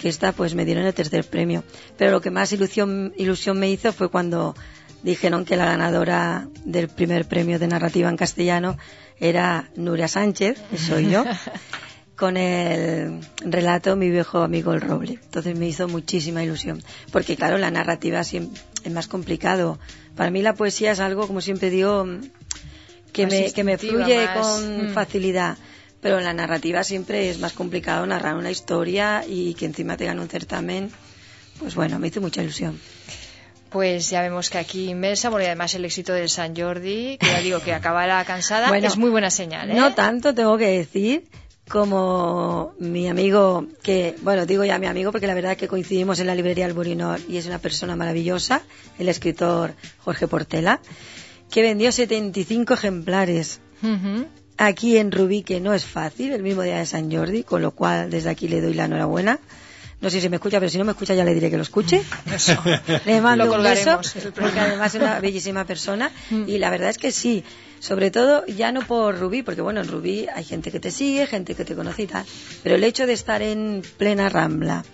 que esta pues me dieron el tercer premio. Pero lo que más ilusión, ilusión me hizo fue cuando dijeron que la ganadora del primer premio de narrativa en castellano era Nuria Sánchez, que soy yo, con el relato Mi viejo amigo el roble. Entonces me hizo muchísima ilusión. Porque claro, la narrativa es más complicado. Para mí la poesía es algo, como siempre digo, que me, que me fluye más, con mm. facilidad. Pero en la narrativa siempre es más complicado narrar una historia y que encima te gane un certamen. Pues bueno, me hizo mucha ilusión. Pues ya vemos que aquí inmersa, bueno, y además el éxito del San Jordi, que ya digo que acabará cansada, Bueno, es muy buena señal, ¿eh? No tanto, tengo que decir, como mi amigo, que, bueno, digo ya mi amigo porque la verdad es que coincidimos en la librería Alburinol y es una persona maravillosa, el escritor Jorge Portela, que vendió 75 ejemplares Ujú. Aquí en Rubí, que no es fácil, el mismo día de San Jordi, con lo cual desde aquí le doy la enhorabuena. No sé si me escucha, pero si no me escucha ya le diré que lo escuche. Eso. Le mando un beso, porque además es una bellísima persona. Y la verdad es que sí, sobre todo ya no por Rubí, porque bueno, en Rubí hay gente que te sigue, gente que te conoce y tal. Pero el hecho de estar en plena rambla,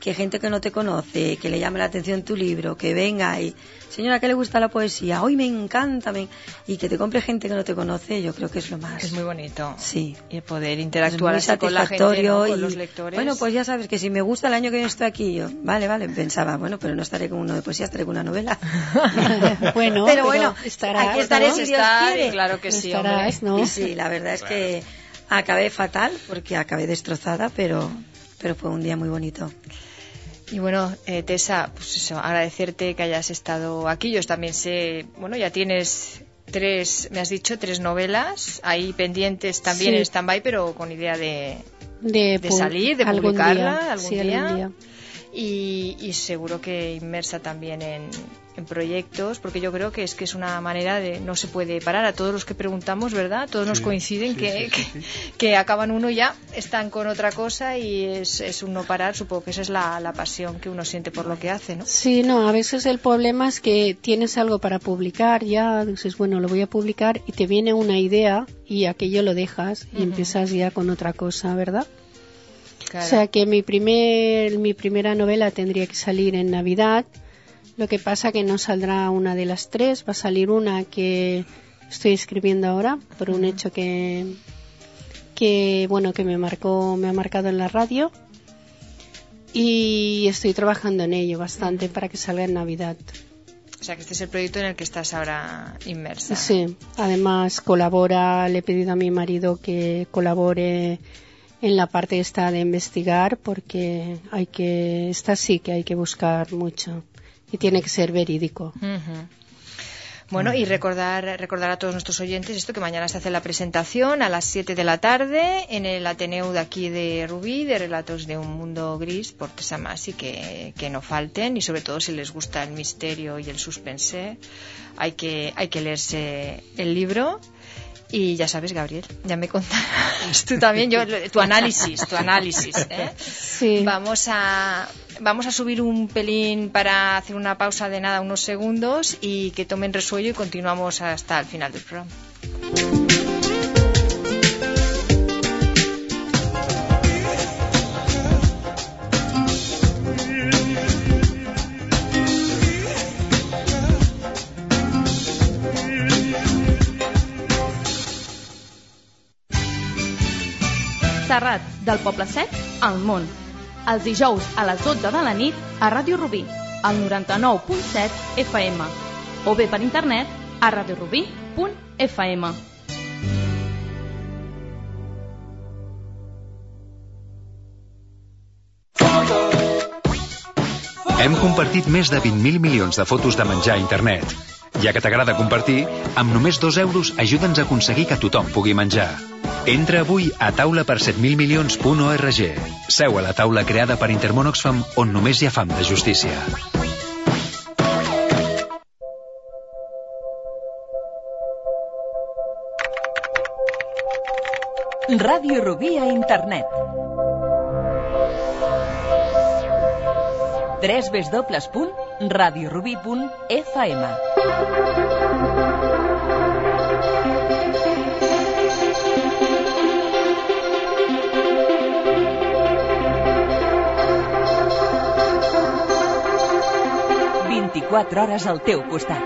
que gente que no te conoce, que le llame la atención tu libro, que venga y, señora, ¿qué le gusta la poesía? Hoy me encanta, me... y que te compre gente que no te conoce, yo creo que es lo más. Es muy bonito. Sí. Y poder Es interactuar muy así con la gente, ¿no? satisfactorio con y, los lectores. Bueno, pues ya sabes que si me gusta el año que viene estoy aquí, yo, vale, vale, pensaba, bueno, pero no estaré con uno de poesía, estaré con una novela. Bueno, pero bueno, estarás, aquí estaré ¿no? si Dios Estar, quiere. y claro que sí, Estarás, hombre. ¿no? Y sí, la verdad es que acabé fatal porque acabé destrozada, pero, pero fue un día muy bonito. Y bueno, eh, Tessa, pues eso, agradecerte que hayas estado aquí. Yo también sé, bueno, ya tienes tres, me has dicho, tres novelas ahí pendientes también Sí. en stand-by, pero con idea de, De, de salir, de algún publicarla día, algún sí, día. algún día. Y, y seguro que inmersa también en, en proyectos, porque yo creo que es que es una manera de no se puede parar. A todos los que preguntamos, ¿verdad? Todos nos coinciden sí, que, sí, sí, que, sí. que acaban uno y ya, están con otra cosa y es, es un no parar. Supongo que esa es la, la pasión que uno siente por lo que hace, ¿no? Sí, no, a veces el problema es que tienes algo para publicar, ya dices, bueno, lo voy a publicar y te viene una idea y aquello lo dejas y empiezas ya con otra cosa, ¿verdad? Claro. O sea que mi primer mi primera novela tendría que salir en Navidad. Lo que pasa que no saldrá una de las tres, va a salir una que estoy escribiendo ahora por un hecho que que bueno que me marcó me ha marcado en la radio y estoy trabajando en ello bastante para que salga en Navidad. O sea, que este es el proyecto en el que estás ahora inmersa. Sí, además colabora, le he pedido a mi marido que colabore en la parte esta de investigar porque hay que, esta sí que hay que buscar mucho y tiene que ser verídico. Bueno, y recordar, recordar a todos nuestros oyentes esto que mañana se hace la presentación a las 7 de la tarde en el Ateneu de aquí de Rubí, de Relatos de un Mundo Gris, por más y que, que no falten, y sobre todo si les gusta el misterio y el suspense, hay que, hay que leerse el libro. Y ya sabes, Gabriel, ya me contarás tú también, yo, tu análisis, tu análisis. ¿eh? Sí. Vamos a, vamos a subir un pelín para hacer una pausa de nada, unos segundos, y que tomen resuello y continuamos hasta el final del programa. Serrat, del Poble Sec, al món. Els dijous a les 12 de la nit a Ràdio Rubí, al 99.7 FM. O bé per internet a radiorubí.fm. Hem compartit més de 20.000 milions de fotos de menjar a internet. Ja que t'agrada compartir, amb només 2 euros ajuda'ns a aconseguir que tothom pugui menjar. Entra avui a taulaper7.000milions.org. Seu a la taula creada per Intermón Oxfam on només hi ha fam de justícia. Ràdio Rubí a internet. www.radiorubí.fm Vint-i-quatre hores al teu costat.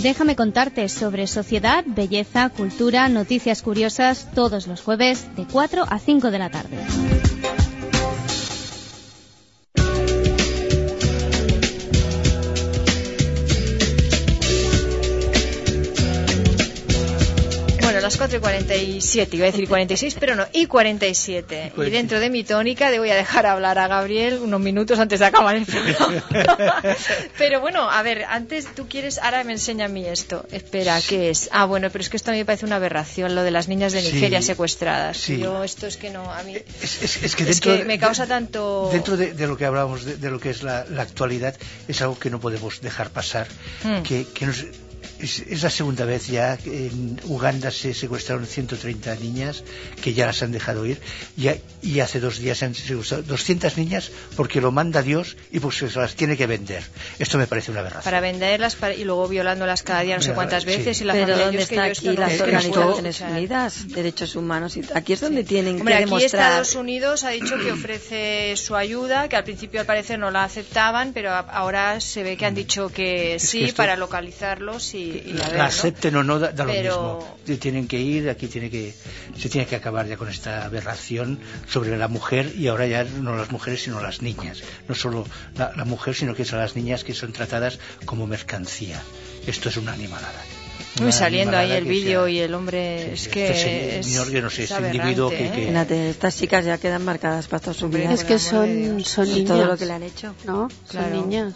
Déjame contarte sobre sociedad, belleza, cultura, noticias curiosas todos los jueves de 4 a 5 de la tarde. Bueno, las 4 y 47, iba a decir 46, pero no, y 47. Y dentro de mi tónica le voy a dejar hablar a Gabriel unos minutos antes de acabar el programa. pero bueno, a ver, antes tú quieres, ahora me enseña a mí esto. Espera, ¿qué es? Ah, bueno, pero es que esto a mí me parece una aberración, lo de las niñas de Sí, Nigeria secuestradas. sí. Yo, esto es que no, a mí. Es, es- es que Es me causa tanto. Dentro de, de lo que hablábamos, de, de lo que es la, la actualidad, es algo que no podemos dejar pasar. Mm. Que, que nos- es, es la segunda vez ya que en Uganda se secuestraron 130 niñas que ya las han dejado ir y, ha- y hace dos días se han secuestrado 200 niñas porque lo manda Dios y pues se las tiene que vender. Esto me parece una aberración. Para venderlas para- y luego violándolas cada día no sé cuántas sí. veces y la Pero ¿dónde que está aquí las Organizaciones. Unidas, derechos humanos? y- Aquí es donde tienen Hombre, que aquí demostrar. Estados Unidos ha dicho que ofrece su ayuda, que al principio al parecer no la aceptaban, pero a- ahora se ve que han dicho que Es sí que esto- para localizarlos y, y a ver, la ¿no? acepten o no da, da lo mismo tienen que ir aquí tiene que se tiene que acabar ya con esta aberración sobre la mujer y ahora ya no las mujeres sino las niñas no solo la, la mujer sino que son las niñas que son tratadas como mercancía esto es una animalada saliendo ahí el vídeo y el hombre Sí, es sí, que este es, señor, yo no sé, es este individuo que- ¿eh? Estas chicas ya quedan marcadas para toda su vida. Es que son, son Y niñas. todo lo que le han hecho. ¿no? Claro. Son niñas.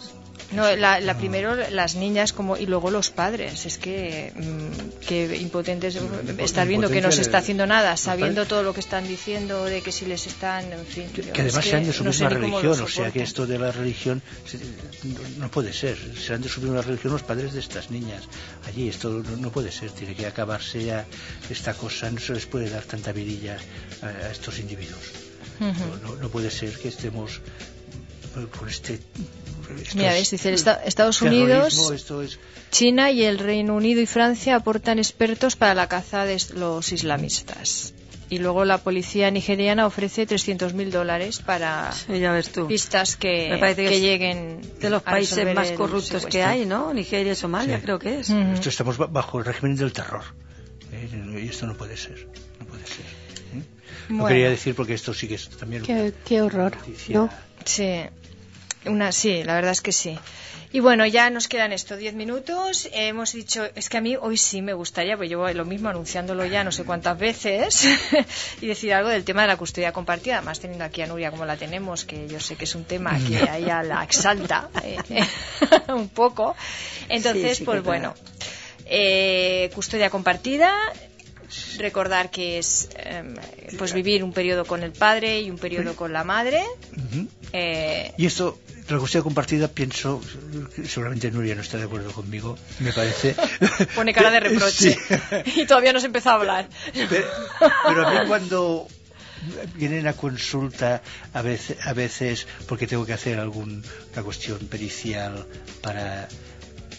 No, la, la primero las niñas como y luego los padres. Es que, mm, que impotentes estar viendo que no se está haciendo nada, sabiendo todo lo que están diciendo, de que si les están, en fin. yo- que además serán de su no misma religión, o sea que esto de la religión se- no, puede ser. Serán de su misma religión los padres de estas niñas. Allí esto no, no puede ser, tiene que acabarse ya esta cosa, no se les puede dar tanta virilla a, a estos individuos. Ujú. No, no- no puede ser que estemos este... estos- Mira, Esta- Estados Unidos, esto es- China y el Reino Unido y Francia aportan expertos para la caza de los islamistas. Y luego la policía nigeriana ofrece 300.000 dólares para Sí, ya ves tú. pistas que, es lleguen De los países más corruptos que hay, ¿no? Nigeria y Somalia, Sí. creo que es. Esto estamos ba- bajo el régimen del terror. ¿eh? Y esto no puede ser. No puede ser. ¿eh? Bueno. quería decir porque esto sí que es también Qué, qué horror. ¿no? Sí, una, sí, la verdad es que sí. Y bueno, ya nos quedan esto, 10 minutos. Eh, hemos dicho, es que a mí hoy sí me gustaría, pues llevo lo mismo anunciándolo ya no sé cuántas veces, y decir algo del tema de la custodia compartida, además teniendo aquí a Nuria como la tenemos, que yo sé que es un tema que a ella la exalta eh, un poco. Entonces, Sí, sí, pues bueno, eh, custodia compartida, recordar que es em, pues vivir un periodo con el padre y un periodo con la madre. Eh, Y esto, la custodia compartida, pienso, seguramente Nuria no está de acuerdo conmigo, me parece. Pone cara de reproche. Sí. y todavía no se empezó a hablar. Pero, pero a mí cuando vienen a consulta a veces, a veces porque tengo que hacer alguna cuestión pericial para,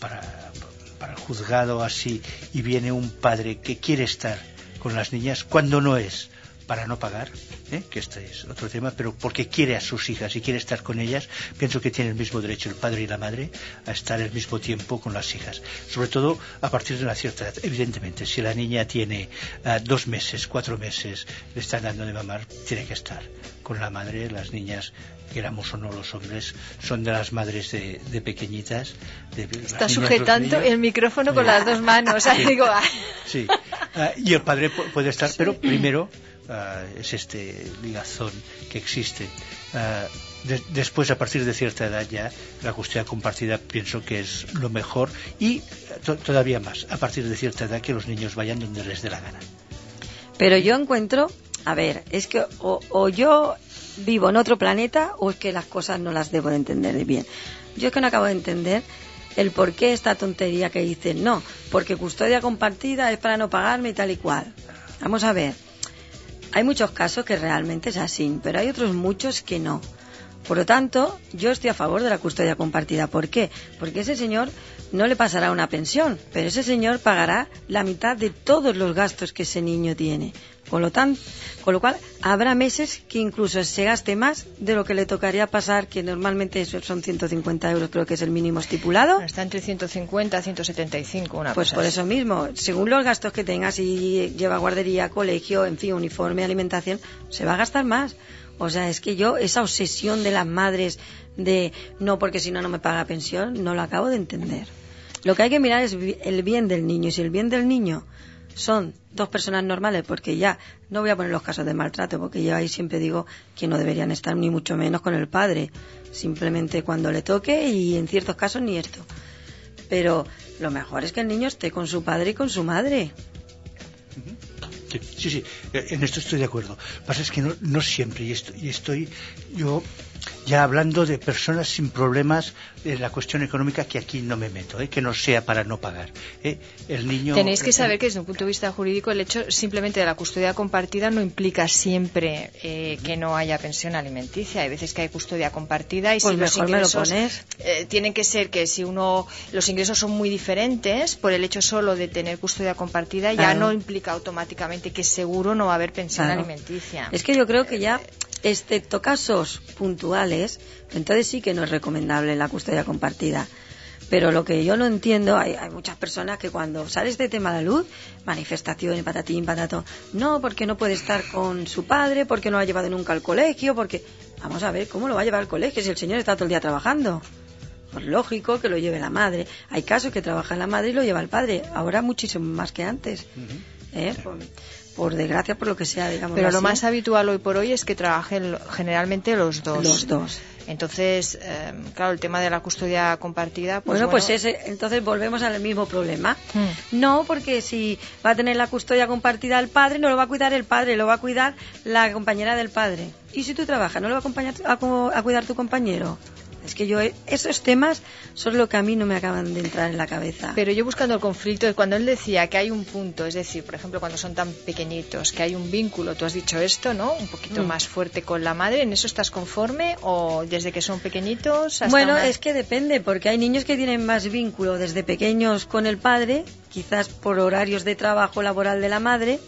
para, para el juzgado así y viene un padre que quiere estar con las niñas cuando no es para no pagar, ¿eh? que este es otro tema, pero porque quiere a sus hijas y quiere estar con ellas, pienso que tiene el mismo derecho el padre y la madre a estar al mismo tiempo con las hijas. Sobre todo a partir de una cierta edad. Evidentemente, si la niña tiene ah, dos meses, cuatro meses, le están dando de mamar, tiene que estar con la madre. Las niñas, queramos o no los hombres, son de las madres de, de pequeñitas. de- Está sujetando el micrófono con las dos manos. Sí. Digo, ah. Sí, Ah, y el padre pu- puede estar, pero primero ah, es este ligazón que existe. Ah, de- después, a partir de cierta edad ya, la custodia compartida pienso que es lo mejor y eh, to- todavía más, a partir de cierta edad que los niños vayan donde les dé la gana. Pero yo encuentro, a ver, es que o, o yo vivo en otro planeta o es que las cosas no las debo de entender bien. Yo es que no acabo de entender el por qué esta tontería que dicen, no, porque custodia compartida es para no pagarme y tal y cual. Vamos a ver, hay muchos casos que realmente es así, pero hay otros muchos que no. Por lo tanto, yo estoy a favor de la custodia compartida. ¿Por qué? Porque ese señor no le pasará una pensión, pero ese señor pagará la mitad de todos los gastos que ese niño tiene. Con lo, tan, con lo cual, habrá meses que incluso se gaste más de lo que le tocaría pasar, que normalmente son 150 euros, creo que es el mínimo estipulado. Está entre 150 y 175, una Pues cosa por así. eso mismo, según los gastos que tengas, si lleva guardería, colegio, en fin, uniforme, alimentación, se va a gastar más. O sea, es que yo, esa obsesión de las madres de no, porque si no, no me paga pensión, no lo acabo de entender. Lo que hay que mirar es el bien del niño. Y si el bien del niño son dos personas normales, porque ya no voy a poner los casos de maltrato, porque yo ahí siempre digo que no deberían estar ni mucho menos con el padre. Simplemente cuando le toque y en ciertos casos ni esto. Pero lo mejor es que el niño esté con su padre y con su madre. Sí, sí, eh, en esto estoy de acuerdo. Lo que pasa es que no, no siempre, y estoy, y estoy yo ya hablando de personas sin problemas en la cuestión económica que aquí no me meto, ¿eh? que no sea para no pagar. ¿eh? El niño. Tenéis que saber que desde un punto de vista jurídico el hecho simplemente de la custodia compartida no implica siempre eh, que no haya pensión alimenticia. Hay veces que hay custodia compartida y Pues si los mejor me lo ingresos pones. eh, tienen que ser que si uno los ingresos son muy diferentes por el hecho solo de tener custodia compartida ya Claro. no implica automáticamente que seguro no va a haber pensión Claro. alimenticia. Es que yo creo que ya, excepto casos puntuales, entonces sí que no es recomendable la custodia compartida. Pero lo que yo no entiendo, hay, muchas personas que cuando sale este tema a la luz, manifestaciones, patatín, patato, no, porque no puede estar con su padre, porque no lo ha llevado nunca al colegio, porque... Vamos a ver, ¿cómo lo va a llevar al colegio si el señor está todo el día trabajando? Pues lógico que lo lleve la madre. Hay casos que trabaja la madre y lo lleva el padre. Ahora muchísimo más que antes. ¿Eh? Por, por desgracia, por lo que sea, digamos. Pero lo más habitual hoy por hoy es que trabajen generalmente los dos. Los dos. Entonces, eh, claro, el tema de la custodia compartida. Pues bueno, pues ese, entonces volvemos al mismo problema. Hmm. No, porque si va a tener la custodia compartida el padre, no lo va a cuidar el padre, lo va a cuidar la compañera del padre. Y si tú trabajas, ¿no lo va a, acompañar, a, co- a cuidar tu compañero? Es que yo, esos temas son lo que a mí no me acaban de entrar en la cabeza. Pero yo buscando el conflicto, cuando él decía que hay un punto, es decir, por ejemplo, cuando son tan pequeñitos, que hay un vínculo, tú has dicho esto, ¿no? Un poquito Mm. más fuerte con la madre, ¿en eso estás conforme? ¿O desde que son pequeñitos hasta Bueno, una- es que depende, porque hay niños que tienen más vínculo desde pequeños con el padre, quizás por horarios de trabajo laboral de la madre,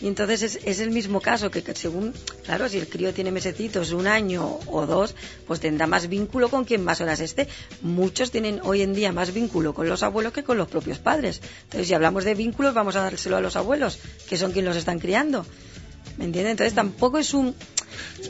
y entonces es, es el mismo caso, que, según, claro, si el crío tiene mesecitos, un año o dos, pues tendrá más vínculo con quien más horas esté. Muchos tienen hoy en día más vínculo con los abuelos que con los propios padres. Entonces, si hablamos de vínculos, vamos a dárselo a los abuelos, que son quienes los están criando. ¿Me entiendes? Entonces tampoco es un,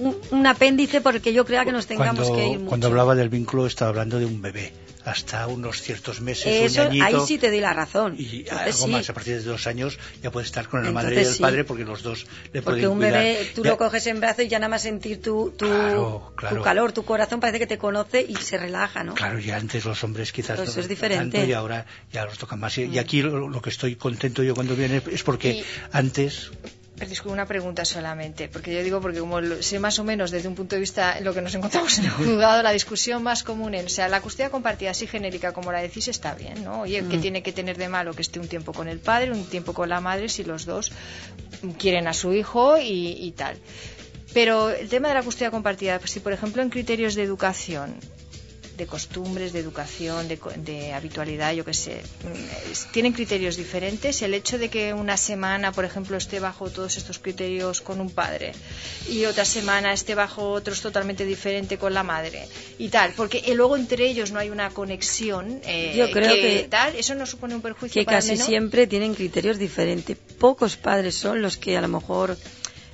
un, un apéndice porque yo crea que nos tengamos cuando, que ir mucho. cuando hablaba del vínculo estaba hablando de un bebé hasta unos ciertos meses Eso, un añito ahí sí te doy la razón. y Entonces algo sí. más a partir de dos años ya puede estar con la madre y Entonces el sí. padre porque los dos le Porque pueden un cuidar. bebé, tú Ya- lo coges en brazos y ya nada más sentir tu, tu, Claro, claro. tu calor, tu corazón, parece que te conoce y se relaja, ¿no? Claro, y antes los hombres quizás Pues no es diferente. tanto y ahora ya los tocan más. Y, y aquí lo, lo que estoy contento yo cuando viene es porque Y- antes una pregunta solamente, porque yo digo, porque como sé más o menos desde un punto de vista lo que nos encontramos en el juzgado, la discusión más común, en, o sea, la custodia compartida así genérica como la decís está bien, ¿no? Oye, ¿qué Mm. tiene que tener de malo que esté un tiempo con el padre, un tiempo con la madre, si los dos quieren a su hijo y, y tal? Pero el tema de la custodia compartida, pues si por ejemplo en criterios de educación, de costumbres, de educación, de, de habitualidad, yo qué sé, mm, tienen criterios diferentes. El hecho de que una semana, por ejemplo, esté bajo todos estos criterios con un padre y otra semana esté bajo otros totalmente diferente con la madre y tal, porque eh, luego entre ellos no hay una conexión. eh, Yo creo que- tal, eso no supone un perjuicio que para casi siempre tienen criterios diferentes. Pocos padres son los que a lo mejor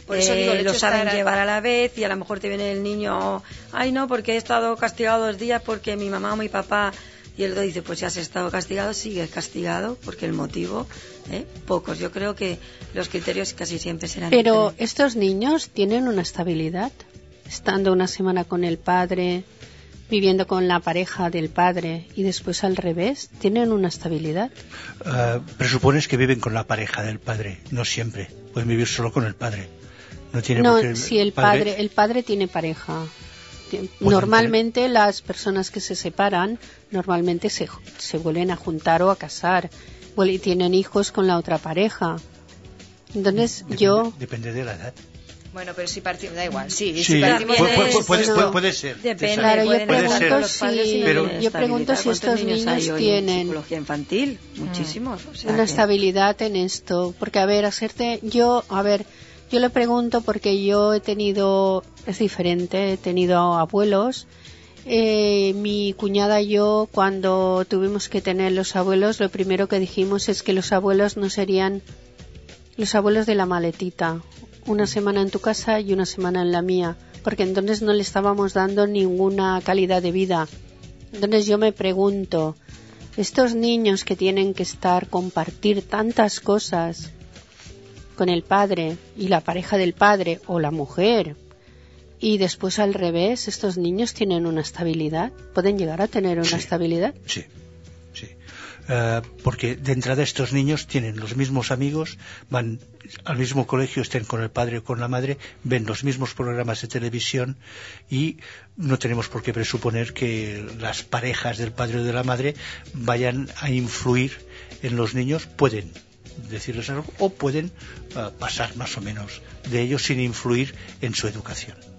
Por eso digo, eh, lo saben llevar a la vez y a lo mejor te viene el niño, ay no, porque he estado castigado dos días porque mi mamá o mi papá y el otro dice, pues si has estado castigado, sigues castigado porque el motivo, ¿eh? pocos. Yo creo que los criterios casi siempre serán Pero diferentes. estos niños tienen una estabilidad, estando una semana con el padre, viviendo con la pareja del padre y después al revés, tienen una estabilidad. eh, presupones que viven con la pareja del padre, no siempre, pueden vivir solo con el padre. No tiene No, por qué si el padre, el padre tiene pareja. Normalmente las personas que se separan normalmente se, se vuelven a juntar o a casar vuel- y tienen hijos con la otra pareja. Entonces depende, yo depende de la edad. Bueno, pero si partimos, da igual, sí, Sí, si partimos puede, de puede- eso- puede- no. puede- puede ser. Depende, Claro, yo padres si- pero- yo pregunto si ¿Cuántos estos niños niños hay hoy en tienen- psicología infantil, muchísimos. o sea una que- estabilidad en esto, porque a ver, hacerte yo, a ver, yo le pregunto porque yo he tenido es diferente, he tenido abuelos eh, mi cuñada y yo, cuando tuvimos que tener los abuelos, lo primero que dijimos es que los abuelos no serían los abuelos de la maletita. Una semana en tu casa y una semana en la mía. Porque entonces no le estábamos dando ninguna calidad de vida. Entonces yo me pregunto, estos niños que tienen que estar, compartir tantas cosas con el padre y la pareja del padre o la mujer, y después al revés, estos niños tienen una estabilidad, pueden llegar a tener una Sí. estabilidad. Sí, sí. Eh, porque de entrada estos niños tienen los mismos amigos, van al mismo colegio, estén con el padre o con la madre, ven los mismos programas de televisión y no tenemos por qué presuponer que las parejas del padre o de la madre vayan a influir en los niños. Pueden decirles algo o pueden eh, pasar más o menos de ellos sin influir en su educación.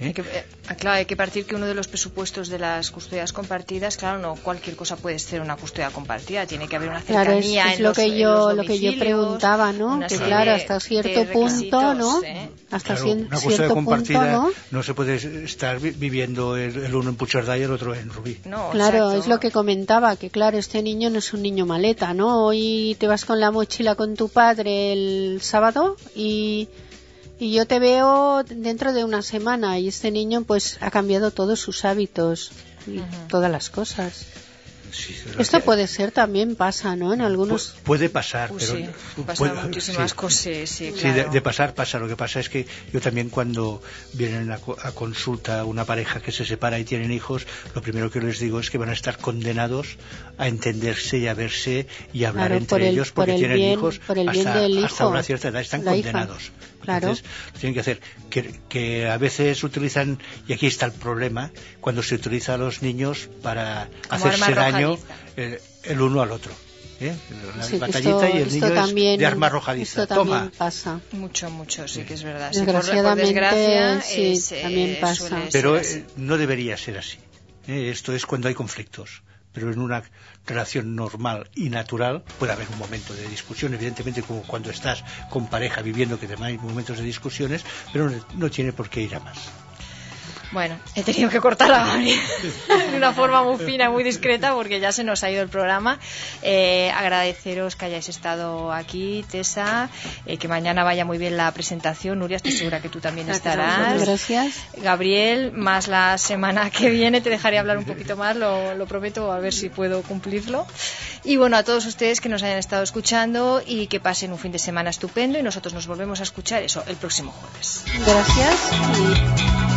¿Eh? Hay que, eh, claro, hay que partir que uno de los presupuestos de las custodias compartidas, claro, no cualquier cosa puede ser una custodia compartida, tiene que haber una Claro, es, cercanía es en lo los- que en yo los lo que yo preguntaba, ¿no? Que claro, hasta cierto punto, ¿no? ¿eh? Hasta Claro, cien- una custodia cierto punto, compartida ¿no? se puede estar vi- viviendo el, el uno en Puigcerdá y el otro en Rubí. No, Claro, exacto. es lo que comentaba, que claro, este niño no es un niño maleta, ¿no? Hoy te vas con la mochila con tu padre el sábado y, y yo te veo dentro de una semana y este niño pues ha cambiado todos sus hábitos y todas las cosas. Sí, Esto puede ser, también pasa, ¿no? En algunos... Pu- puede pasar, Uh, pero sí, puede- muchísimas sí. cosas, sí, Sí, claro. de, de pasar pasa. Lo que pasa es que yo también cuando vienen a, a consulta una pareja que se separa y tienen hijos, lo primero que les digo es que van a estar condenados a entenderse y a verse y a hablar Claro, entre por el- ellos por porque el tienen bien- hijos por el bien hasta, del hasta hijo, una cierta edad, están hija. condenados. Claro. Entonces, lo tienen que hacer. Que, que a veces utilizan, y aquí está el problema, cuando se utiliza a los niños para Como hacerse daño arrojadiza. el, el uno al otro. ¿eh? La Sí, batallita esto, y el esto niño también, es de arma arrojadiza. Esto también Toma. pasa. Mucho, mucho, sí que es verdad. Sí, por- por, Desgraciadamente, desgracia, sí, es, eh, también pasa. Pero eh, no debería ser así. ¿eh? Esto es cuando hay conflictos. Pero en una relación normal y natural puede haber un momento de discusión, evidentemente como cuando estás con pareja viviendo que también hay momentos de discusiones, pero no, no tiene por qué ir a más. Bueno, he tenido que cortar a Gabriel de una forma muy fina, muy discreta, porque ya se nos ha ido el programa. Eh, agradeceros que hayáis estado aquí, Tessa, eh, que mañana vaya muy bien la presentación. Nuria, estoy segura que tú también Gracias estarás. Gracias. Gabriel, más la semana que viene te dejaré hablar un poquito más, lo, lo prometo, a ver si puedo cumplirlo. Y bueno, a todos ustedes que nos hayan estado escuchando y que pasen un fin de semana estupendo y nosotros nos volvemos a escuchar eso el próximo jueves. Gracias. y